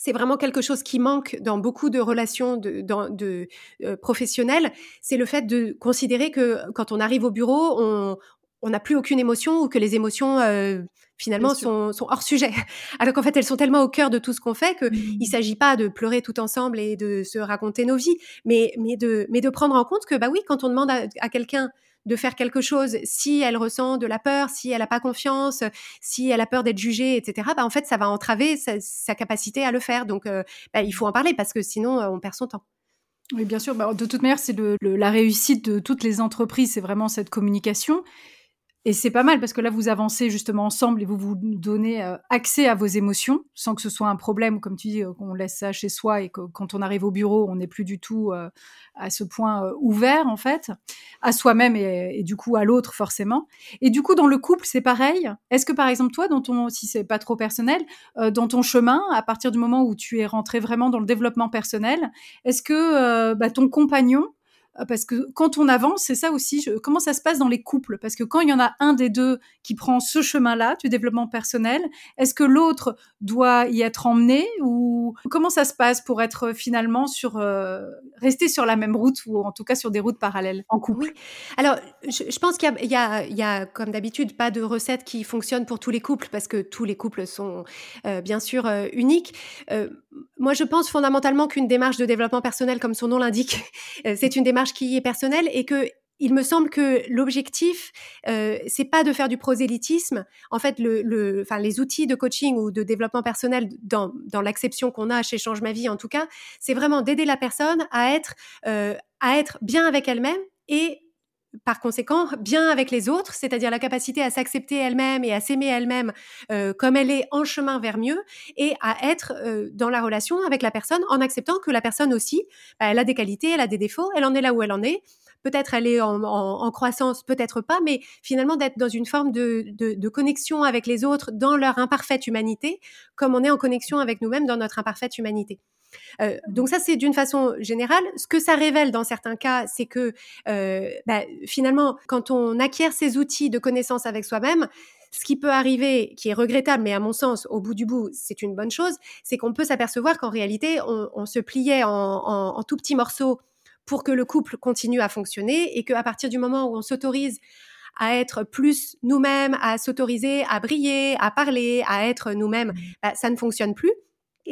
c'est vraiment quelque chose qui manque dans beaucoup de relations de, de, euh, professionnelles, c'est le fait de considérer que quand on arrive au bureau, on, on n'a plus aucune émotion ou que les émotions euh, finalement sont, sont, hors sujet. Alors qu'en fait elles sont tellement au cœur de tout ce qu'on fait qu'il mmh. ne s'agit pas de pleurer tout ensemble et de se raconter nos vies, mais, mais, de, mais de prendre en compte que bah oui, quand on demande à, quelqu'un de faire quelque chose, si elle ressent de la peur, si elle n'a pas confiance, si elle a peur d'être jugée, etc., bah en fait, ça va entraver sa, capacité à le faire. Donc, euh, bah, il faut en parler parce que sinon, euh, on perd son temps. Oui, bien sûr. Bah, de toute manière, c'est la réussite de toutes les entreprises, c'est vraiment cette communication. Et c'est pas mal parce que là, vous avancez justement ensemble et vous vous donnez euh, accès à vos émotions sans que ce soit un problème, comme tu dis, euh, qu'on laisse ça chez soi et que quand on arrive au bureau, on n'est plus du tout euh, à ce point ouvert, en fait, à soi-même et, du coup à l'autre, forcément. Et du coup, dans le couple, c'est pareil. Est-ce que, par exemple, toi, dans ton, si c'est pas trop personnel, dans ton chemin, à partir du moment où tu es rentré vraiment dans le développement personnel, est-ce que bah, ton compagnon, parce que quand on avance, c'est ça aussi, comment ça se passe dans les couples? Parce que quand il y en a un des deux qui prend ce chemin-là du développement personnel, est-ce que l'autre doit y être emmené ou comment ça se passe pour être finalement sur euh, rester sur la même route ou en tout cas sur des routes parallèles en couple? Alors, je, pense qu'il y, a, comme d'habitude, pas de recette qui fonctionne pour tous les couples parce que tous les couples sont euh, bien sûr uniques. moi, je pense fondamentalement qu'une démarche de développement personnel, comme son nom l'indique, c'est une démarche qui est personnelle et que il me semble que l'objectif, euh, c'est pas de faire du prosélytisme. En fait, le, le, enfin, les outils de coaching ou de développement personnel, dans, dans l'acception qu'on a chez Change ma vie, en tout cas, c'est vraiment d'aider la personne à être, euh, à être bien avec elle-même et par conséquent, bien avec les autres, c'est-à-dire la capacité à s'accepter elle-même et à s'aimer elle-même euh, comme elle est en chemin vers mieux, et à être euh, dans la relation avec la personne en acceptant que la personne aussi, bah, elle a des qualités, elle a des défauts, elle en est là où elle en est. Peut-être elle est en, en, croissance, peut-être pas, mais finalement d'être dans une forme de, de, de, connexion avec les autres dans leur imparfaite humanité, comme on est en connexion avec nous-mêmes dans notre imparfaite humanité. Euh, donc ça, c'est d'une façon générale. Ce que ça révèle dans certains cas, c'est que euh, bah, finalement, quand on acquiert ces outils de connaissance avec soi-même, ce qui peut arriver, qui est regrettable, mais à mon sens, au bout du bout, c'est une bonne chose, c'est qu'on peut s'apercevoir qu'en réalité, on, on, se pliait en, en, en tout petits morceaux pour que le couple continue à fonctionner et qu'à partir du moment où on s'autorise à être plus nous-mêmes, à s'autoriser à briller, à parler, à être nous-mêmes, bah, ça ne fonctionne plus.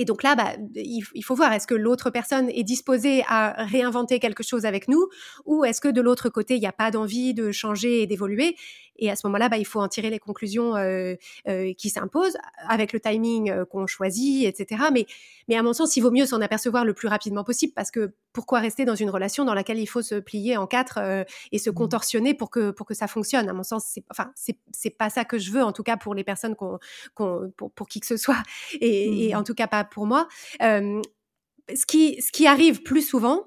Et donc là, bah, il, faut voir, est-ce que l'autre personne est disposée à réinventer quelque chose avec nous ou est-ce que de l'autre côté, il n'y a pas d'envie de changer et d'évoluer? Et à ce moment-là, bah, il faut en tirer les conclusions euh, euh, qui s'imposent avec le timing euh, qu'on choisit, etc. Mais, mais à mon sens, il vaut mieux s'en apercevoir le plus rapidement possible parce que pourquoi rester dans une relation dans laquelle il faut se plier en quatre et se mmh. contorsionner pour que, pour que ça fonctionne? À mon sens, c'est enfin, c'est pas ça que je veux, en tout cas pour les personnes qu'on, pour, pour, qui que ce soit, et, et, mmh. en tout cas pas pour moi. Euh, ce, qui, ce qui arrive plus souvent,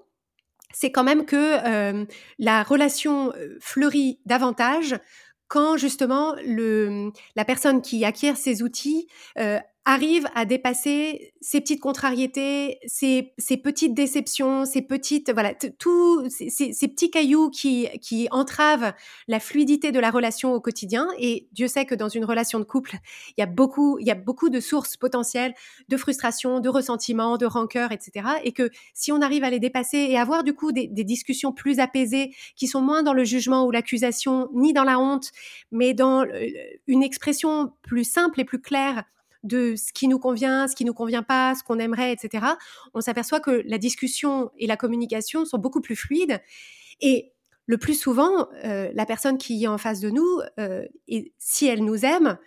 c'est quand même que euh, la relation fleurit davantage quand justement le, la personne qui acquiert ces outils euh, arrive à dépasser ces petites contrariétés, ces, ces petites déceptions, ces petites voilà tous ces, ces, petits cailloux qui qui entravent la fluidité de la relation au quotidien. Et Dieu sait que dans une relation de couple, il y a beaucoup il y a beaucoup de sources potentielles de frustration, de ressentiment, de rancœur, etc. Et que si on arrive à les dépasser et avoir du coup des, des discussions plus apaisées, qui sont moins dans le jugement ou l'accusation, ni dans la honte, mais dans euh, une expression plus simple et plus claire de ce qui nous convient, ce qui nous convient pas, ce qu'on aimerait, etc., on s'aperçoit que la discussion et la communication sont beaucoup plus fluides. Et le plus souvent, euh, la personne qui est en face de nous, euh, et si elle nous aime,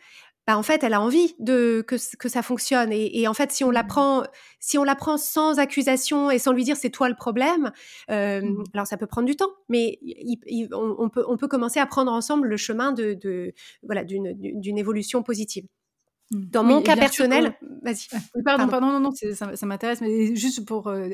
bah en fait, elle a envie de que, que ça fonctionne. Et, en fait, si on la mmh. si on la prend sans accusation et sans lui dire c'est toi le problème, euh, mmh. alors ça peut prendre du temps, mais on, peut on peut commencer à prendre ensemble le chemin de, de voilà d'une évolution positive. Mmh. Dans mon cas personnel, vas-y. Pardon, pardon, non, non, ça, ça m'intéresse, mais juste pour, euh,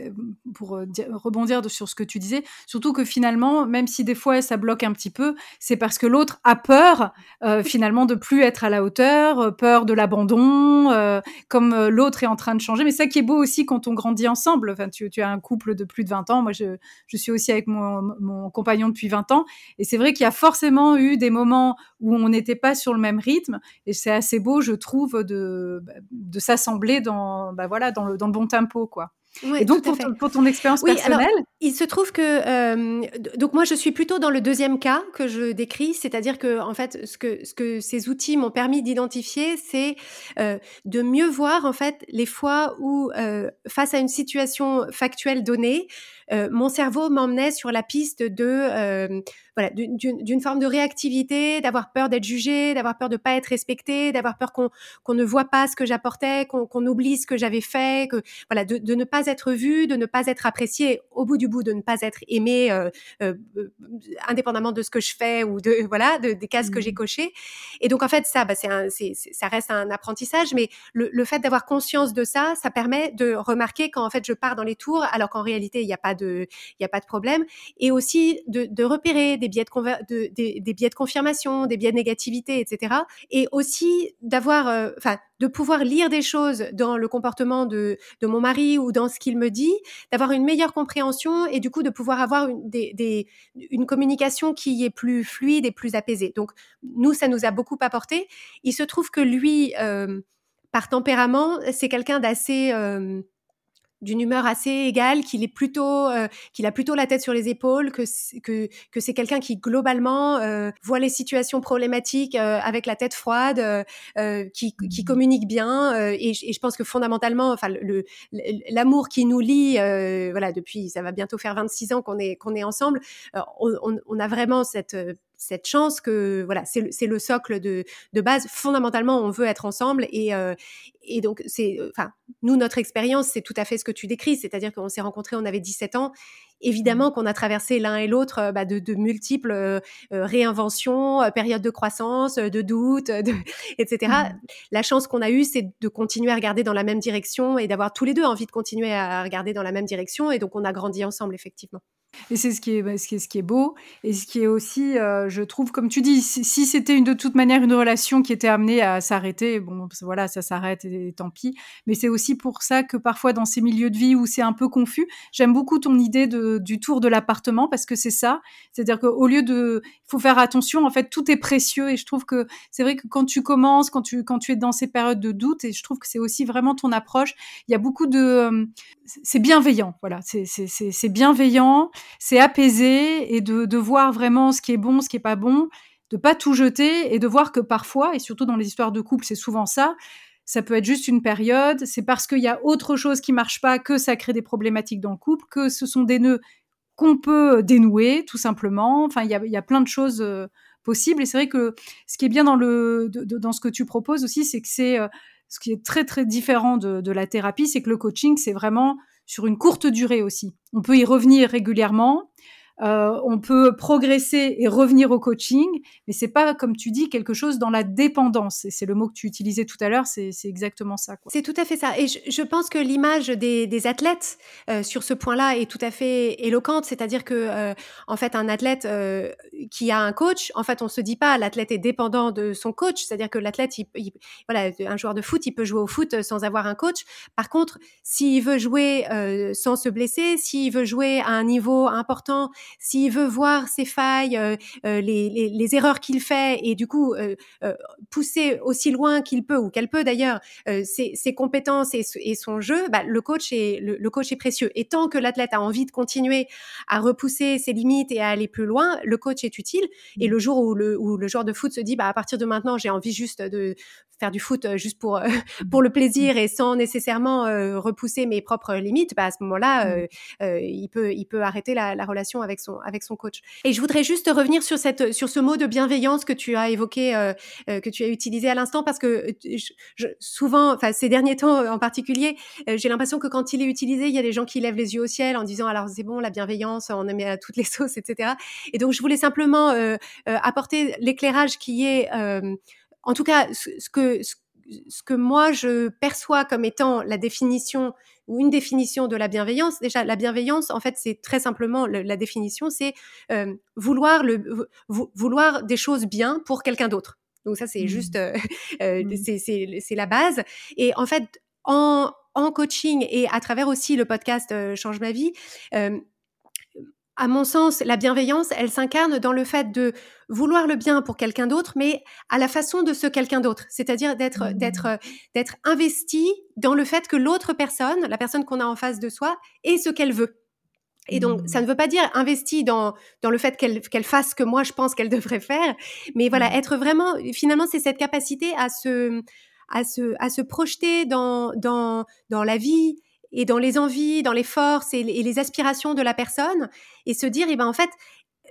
pour euh, rebondir sur ce que tu disais, surtout que finalement, même si des fois ça bloque un petit peu, c'est parce que l'autre a peur euh, finalement de plus être à la hauteur, peur de l'abandon, comme l'autre est en train de changer. Mais ça qui est beau aussi quand on grandit ensemble. Enfin, tu, tu as un couple de plus de 20 ans, moi je, je suis aussi avec mon, mon compagnon depuis 20 ans, et c'est vrai qu'il y a forcément eu des moments où on n'était pas sur le même rythme, et c'est assez beau, je trouve de, bah, de s'assembler dans, bah voilà, dans, le, dans le bon tempo, quoi. et donc, pour ton, pour ton, expérience personnelle Il se trouve que. Euh, donc, moi, je suis plutôt dans le deuxième cas que je décris, c'est-à-dire que, en fait, ce que, ce que ces outils m'ont permis d'identifier, c'est euh, de mieux voir, en fait, les fois où, euh, face à une situation factuelle donnée, euh, mon cerveau m'emmenait sur la piste de euh, voilà d'une forme de réactivité, d'avoir peur d'être jugé, d'avoir peur de pas être respecté, d'avoir peur qu'on ne voit pas ce que j'apportais, qu'on oublie ce que j'avais fait, que voilà de, de, ne pas être vu, de ne pas être apprécié, au bout du bout de ne pas être aimé, euh, indépendamment de ce que je fais ou de voilà de, des cases que j'ai mmh. cochées. Et donc en fait ça, bah, c'est ça reste un apprentissage, mais le, le fait d'avoir conscience de ça, ça permet de remarquer quand en fait je pars dans les tours, alors qu'en réalité il n'y a pas il n'y a pas de problème. Et aussi de, repérer des biais de, confirmation, des biais de négativité, etc. Et aussi d'avoir, euh, enfin, de pouvoir lire des choses dans le comportement de, mon mari ou dans ce qu'il me dit, d'avoir une meilleure compréhension et du coup de pouvoir avoir une communication qui est plus fluide et plus apaisée. Donc nous, ça nous a beaucoup apporté. Il se trouve que lui, euh, par tempérament, c'est quelqu'un d'assez euh, d'une humeur assez égale, qu'il est plutôt, euh, qu'il a plutôt la tête sur les épaules, que que que c'est quelqu'un qui globalement euh, voit les situations problématiques euh, avec la tête froide, qui qui mmh. communique bien, et, et, je pense que fondamentalement, enfin le l'amour qui nous lie, voilà depuis ça va bientôt faire 26 ans qu'on est qu'on est ensemble, on, on, a vraiment cette cette chance que voilà, c'est le, le, socle de, de, base. Fondamentalement, on veut être ensemble et, euh, et donc c'est, enfin, nous notre expérience, c'est tout à fait ce que tu décris, c'est-à-dire qu'on s'est rencontrés, on avait 17 ans. Évidemment mmh. qu'on a traversé l'un et l'autre euh, bah, de, de, multiples euh, réinventions, périodes de croissance, de doutes, etc. Mmh. La chance qu'on a eue, c'est de continuer à regarder dans la même direction et d'avoir tous les deux envie de continuer à regarder dans la même direction. Et donc on a grandi ensemble, effectivement. Et c'est ce qui est, ce qui est, beau, et ce qui est aussi, euh, je trouve, comme tu dis, si, c'était de toute manière une relation qui était amenée à s'arrêter, bon, voilà, ça s'arrête et, tant pis. Mais c'est aussi pour ça que parfois dans ces milieux de vie où c'est un peu confus, j'aime beaucoup ton idée du tour de l'appartement parce que c'est ça, c'est-à-dire qu'au lieu de, il faut faire attention, en fait, tout est précieux, et je trouve que c'est vrai que quand tu commences, quand tu, quand tu es dans ces périodes de doute, et je trouve que c'est aussi vraiment ton approche, il y a beaucoup de, euh, c'est bienveillant, voilà, c'est bienveillant c'est apaiser et de, de, voir vraiment ce qui est bon, ce qui est pas bon, de pas tout jeter et de voir que parfois, et surtout dans les histoires de couple, c'est souvent ça, ça peut être juste une période, c'est parce qu'il y a autre chose qui marche pas que ça crée des problématiques dans le couple, que ce sont des nœuds qu'on peut dénouer, tout simplement. Enfin, il y a, y a plein de choses euh, possibles. Et c'est vrai que ce qui est bien dans, le, dans ce que tu proposes aussi, c'est que c'est euh, ce qui est très très différent de, de la thérapie, c'est que le coaching, c'est vraiment sur une courte durée aussi. On peut y revenir régulièrement, euh, on peut progresser et revenir au coaching, mais c'est pas comme tu dis quelque chose dans la dépendance. Et c'est le mot que tu utilisais tout à l'heure, c'est exactement ça. C'est tout à fait ça. Et je, pense que l'image des, athlètes euh, sur ce point-là est tout à fait éloquente. C'est-à-dire que euh, en fait, un athlète qui a un coach, en fait, on se dit pas l'athlète est dépendant de son coach. C'est-à-dire que l'athlète, voilà, un joueur de foot, il peut jouer au foot sans avoir un coach. Par contre, s'il veut jouer sans se blesser, s'il veut jouer à un niveau important s'il veut voir ses failles, euh, euh, les, erreurs qu'il fait et du coup euh, pousser aussi loin qu'il peut ou qu'elle peut d'ailleurs ses, compétences et, son jeu, bah, le coach est le, coach est précieux. Et tant que l'athlète a envie de continuer à repousser ses limites et à aller plus loin, le coach est utile. Et le jour où le, où le joueur de foot se dit, bah, à partir de maintenant, j'ai envie juste de faire du foot juste pour pour le plaisir et sans nécessairement repousser mes propres limites, bah, à ce moment-là, il peut il peut arrêter la, la relation avec avec son coach. Et je voudrais juste revenir sur cette sur ce mot de bienveillance que tu as évoqué, euh, euh, que tu as utilisé à l'instant, parce que je, souvent, enfin ces derniers temps en particulier, euh, j'ai l'impression que quand il est utilisé, il y a des gens qui lèvent les yeux au ciel en disant alors c'est bon la bienveillance, on aime à toutes les sauces, etc. Et donc je voulais simplement apporter l'éclairage qui est, en tout cas, ce, que ce que moi je perçois comme étant la définition ou une définition de la bienveillance. Déjà, la bienveillance, en fait, c'est très simplement la définition, c'est euh, vouloir le vouloir des choses bien pour quelqu'un d'autre. Donc ça, c'est mmh. juste, euh, euh mmh. c'est la base. Et en fait, en, en coaching et à travers aussi le podcast euh, Change ma vie, à mon sens, la bienveillance, elle s'incarne dans le fait de vouloir le bien pour quelqu'un d'autre, mais à la façon de ce quelqu'un d'autre. C'est-à-dire d'être, mmh. d'être, d'être investi dans le fait que l'autre personne, la personne qu'on a en face de soi, est ce qu'elle veut. Et donc, ça mmh. ne veut pas dire investi dans, dans le fait qu'elle, qu'elle fasse ce que moi je pense qu'elle devrait faire, mais voilà, mmh. être vraiment, finalement, c'est cette capacité à se, à se, à se projeter dans, dans, dans la vie, et dans les envies, dans les forces et les, aspirations de la personne, et se dire, eh ben en fait,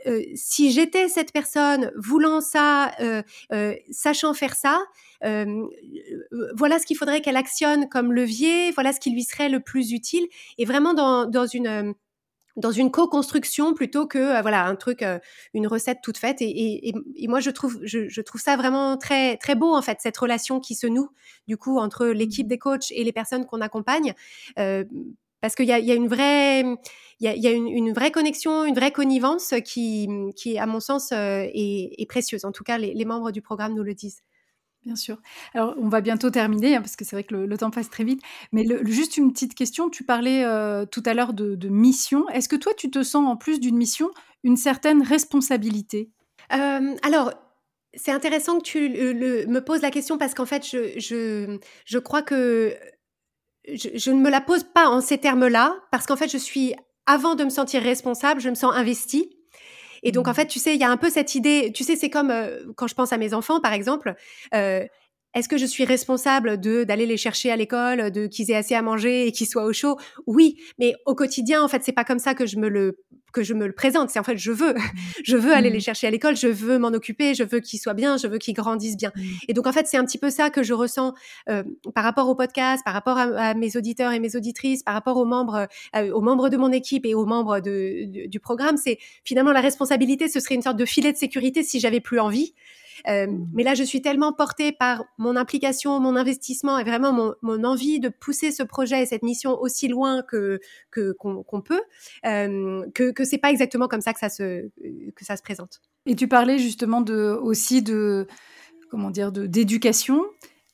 euh, si j'étais cette personne voulant ça, euh, euh, sachant faire ça, voilà ce qu'il faudrait qu'elle actionne comme levier, voilà ce qui lui serait le plus utile, et vraiment dans, dans une dans une co-construction plutôt que euh, voilà un truc, euh, une recette toute faite. Et, moi, je trouve, je, trouve ça vraiment très très beau en fait cette relation qui se noue du coup entre l'équipe mmh. des coachs et les personnes qu'on accompagne. Euh, parce qu'il y a, une vraie, il y a, une, vraie connexion, une vraie connivence qui, qui à mon sens, est, précieuse. En tout cas, les membres du programme nous le disent. Bien sûr. Alors, on va bientôt terminer, hein, parce que c'est vrai que le, temps passe très vite. Mais juste une petite question. Tu parlais euh, tout à l'heure de, mission. Est-ce que toi, tu te sens, en plus d'une mission, une certaine responsabilité? Euh, Alors, c'est intéressant que tu me poses la question, parce qu'en fait, je, crois que je, je, ne me la pose pas en ces termes-là, parce qu'en fait, je suis, avant de me sentir responsable, je me sens investie. Et donc, en mmh. fait, tu sais, il y a un peu cette idée, tu sais, c'est comme euh, quand je pense à mes enfants, par exemple. Euh, est-ce que je suis responsable de d'aller les chercher à l'école, de qu'ils aient assez à manger et qu'ils soient au chaud? Oui, mais au quotidien, en fait, c'est pas comme ça que je me le que je me le présente. C'est en fait, je veux, je veux aller les mmh. chercher à l'école, je veux m'en occuper, je veux qu'ils soient bien, je veux qu'ils grandissent bien. Mmh. Et donc, en fait, c'est un petit peu ça que je ressens euh, par rapport au podcast, par rapport à, mes auditeurs et mes auditrices, par rapport aux membres, euh, aux membres de mon équipe et aux membres de, du programme. C'est finalement la responsabilité, ce serait une sorte de filet de sécurité si j'avais plus envie. Euh, mmh. mais là, je suis tellement portée par mon implication, mon investissement et vraiment mon, mon envie de pousser ce projet et cette mission aussi loin que qu'on peut, euh, que que c'est pas exactement comme ça que ça se que ça se présente. Et tu parlais justement de aussi de comment dire de d'éducation.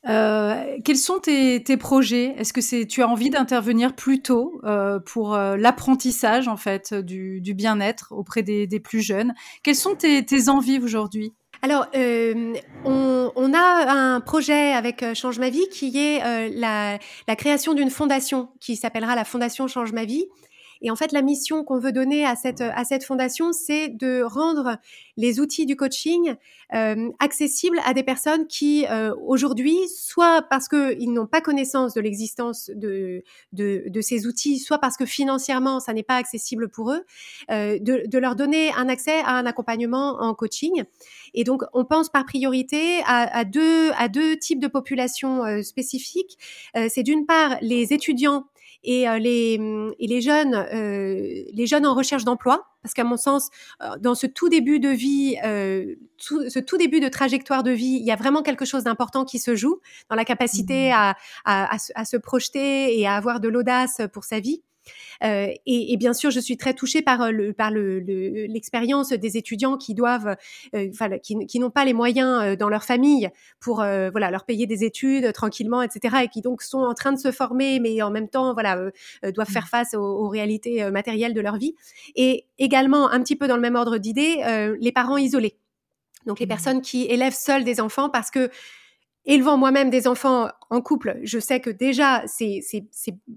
Euh, quels sont tes, tes projets? Est-ce que c'est tu as envie d'intervenir plus tôt euh, pour euh, l'apprentissage en fait du, du bien-être auprès des, des, plus jeunes? Quelles sont tes, tes envies aujourd'hui? Alors, euh, on, a un projet avec euh, Change ma vie qui est euh, la, la, création d'une fondation qui s'appellera la Fondation Change ma vie. Et en fait, la mission qu'on veut donner à cette, à cette fondation, c'est de rendre les outils du coaching euh, accessibles à des personnes qui, euh, aujourd'hui, soit parce qu'ils n'ont pas connaissance de l'existence de, de, de, ces outils, soit parce que financièrement, ça n'est pas accessible pour eux, euh, de, de, leur donner un accès à un accompagnement en coaching. Et donc, on pense par priorité à, à deux, à deux types de populations euh, spécifiques. Euh, c'est d'une part les étudiants et euh, les et les jeunes euh, les jeunes en recherche d'emploi parce qu'à mon sens euh, dans ce tout début de vie ce tout début de trajectoire de vie il y a vraiment quelque chose d'important qui se joue dans la capacité mmh. à, à, à se projeter et à avoir de l'audace pour sa vie euh, et, et, bien sûr, je suis très touchée par euh, le par le, l'expérience des étudiants qui doivent, euh, enfin, qui, qui n'ont pas les moyens dans leur famille pour voilà leur payer des études tranquillement, etc. Et qui donc sont en train de se former, mais en même temps, voilà, doivent faire mmh. face aux, aux, réalités matérielles de leur vie. Et également, un petit peu dans le même ordre d'idée, les parents isolés. Donc les mmh. personnes qui élèvent seuls des enfants parce que élevant moi-même des enfants en couple, je sais que déjà c'est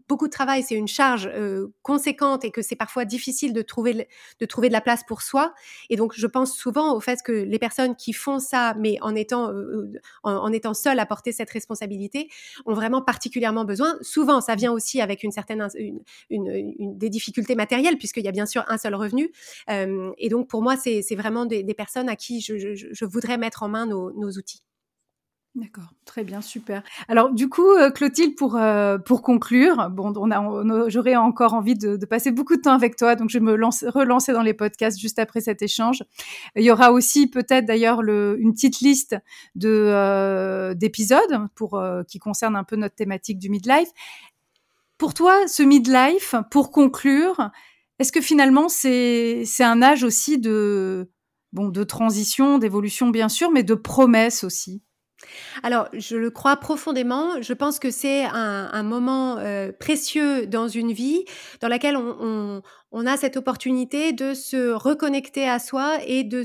beaucoup de travail, c'est une charge euh, conséquente et que c'est parfois difficile de trouver de trouver de la place pour soi. Et donc je pense souvent au fait que les personnes qui font ça, mais en étant euh, en, étant seules à porter cette responsabilité, ont vraiment particulièrement besoin. Souvent, ça vient aussi avec une certaine une, une, des difficultés matérielles puisqu'il y a bien sûr un seul revenu. Euh, et donc pour moi, c'est vraiment des, des, personnes à qui je, je, je, voudrais mettre en main nos, nos outils. D'accord, très bien, super. Alors du coup, euh, Clotilde, pour euh, pour conclure, bon, on a, j'aurais encore envie de, passer beaucoup de temps avec toi, donc je vais me lance, relancer dans les podcasts juste après cet échange. Il y aura aussi peut-être d'ailleurs une petite liste de euh, d'épisodes pour qui concernent un peu notre thématique du midlife. Pour toi, ce midlife, pour conclure, est-ce que finalement c'est c'est un âge aussi de bon de transition, d'évolution bien sûr, mais de promesse aussi? Alors, je le crois profondément. Je pense que c'est un, moment euh, précieux dans une vie dans laquelle on, a cette opportunité de se reconnecter à soi et de,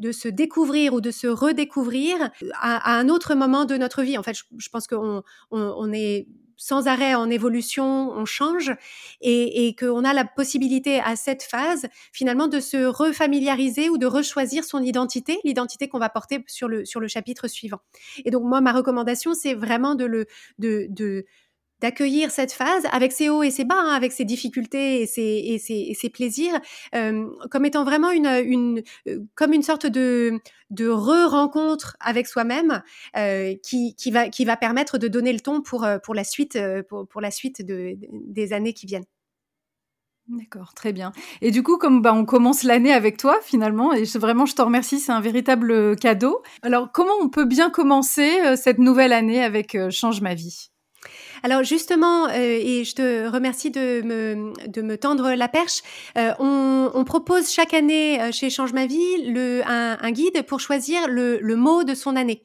de se découvrir ou de se redécouvrir à, à, un autre moment de notre vie. En fait, je, je pense qu'on on, on est sans arrêt en évolution, on change et, et qu'on a la possibilité à cette phase finalement de se refamiliariser ou de rechoisir son identité, l'identité qu'on va porter sur le, sur le chapitre suivant. Et donc moi, ma recommandation, c'est vraiment de le, de, de d'accueillir cette phase avec ses hauts et ses bas, hein, avec ses difficultés et ses, et ses, et ses plaisirs, comme étant vraiment une, une, comme une sorte de, de re-rencontre avec soi-même qui, qui, va, qui va permettre de donner le ton pour, pour la suite, pour, pour la suite de, des années qui viennent. D'accord, très bien. Et du coup, comme bah, on commence l'année avec toi finalement, et vraiment je te remercie, c'est un véritable cadeau. Alors, comment on peut bien commencer cette nouvelle année avec Change ma vie? Alors justement, euh, et je te remercie de me, de me tendre la perche, euh, on, propose chaque année euh, chez Change ma vie le, un, un guide pour choisir le, le, mot de son année.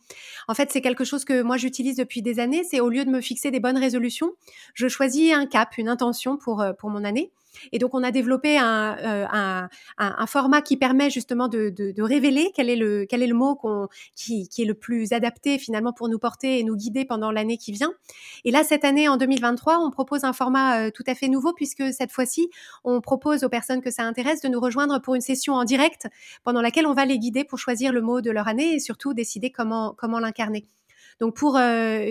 En fait, c'est quelque chose que moi j'utilise depuis des années. C'est au lieu de me fixer des bonnes résolutions, je choisis un cap, une intention pour, pour mon année. Et donc, on a développé un, euh, un, un, un format qui permet justement de, de, de, révéler quel est le, quel est le mot qui, qui est le plus adapté finalement pour nous porter et nous guider pendant l'année qui vient. Et là, cette année, en 2023, on propose un format euh, tout à fait nouveau puisque cette fois-ci, on propose aux personnes que ça intéresse de nous rejoindre pour une session en direct pendant laquelle on va les guider pour choisir le mot de leur année et surtout décider comment, comment l'incarner. Donc pour,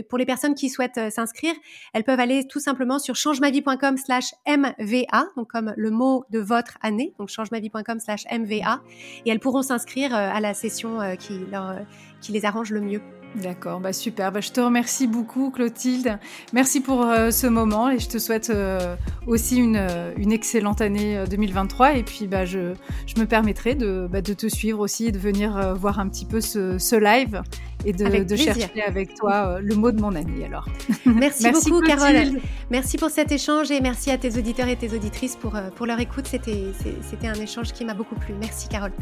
pour les personnes qui souhaitent s'inscrire, elles peuvent aller tout simplement sur changemavie.com slash MVA, donc comme le mot de votre année, donc changemavie.com slash MVA, et elles pourront s'inscrire à la session qui, leur, qui les arrange le mieux. D'accord, bah super. Bah je te remercie beaucoup, Clotilde. Merci pour euh, ce moment et je te souhaite euh, aussi une, euh, une, excellente année 2023. Et puis, bah, je, je me permettrai de, bah, de, te suivre aussi et de venir voir un petit peu ce, ce live et de, de chercher avec toi le mot de mon année. Alors, merci, merci beaucoup, Carole. Merci pour cet échange et merci à tes auditeurs et tes auditrices pour, pour leur écoute. C'était un échange qui m'a beaucoup plu. Merci, Carole.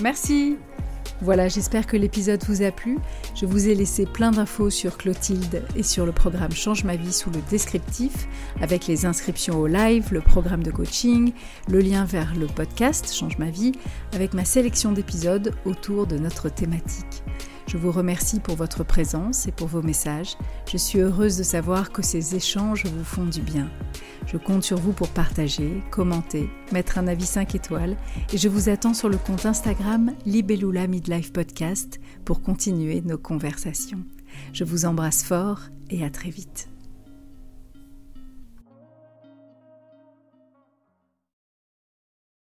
Merci. Voilà, j'espère que l'épisode vous a plu. Je vous ai laissé plein d'infos sur Clotilde et sur le programme Change ma vie sous le descriptif, avec les inscriptions au live, le programme de coaching, le lien vers le podcast Change ma vie, avec ma sélection d'épisodes autour de notre thématique. Je vous remercie pour votre présence et pour vos messages. Je suis heureuse de savoir que ces échanges vous font du bien. Je compte sur vous pour partager, commenter, mettre un avis 5 étoiles et je vous attends sur le compte Instagram Libellula Midlife Podcast pour continuer nos conversations. Je vous embrasse fort et à très vite.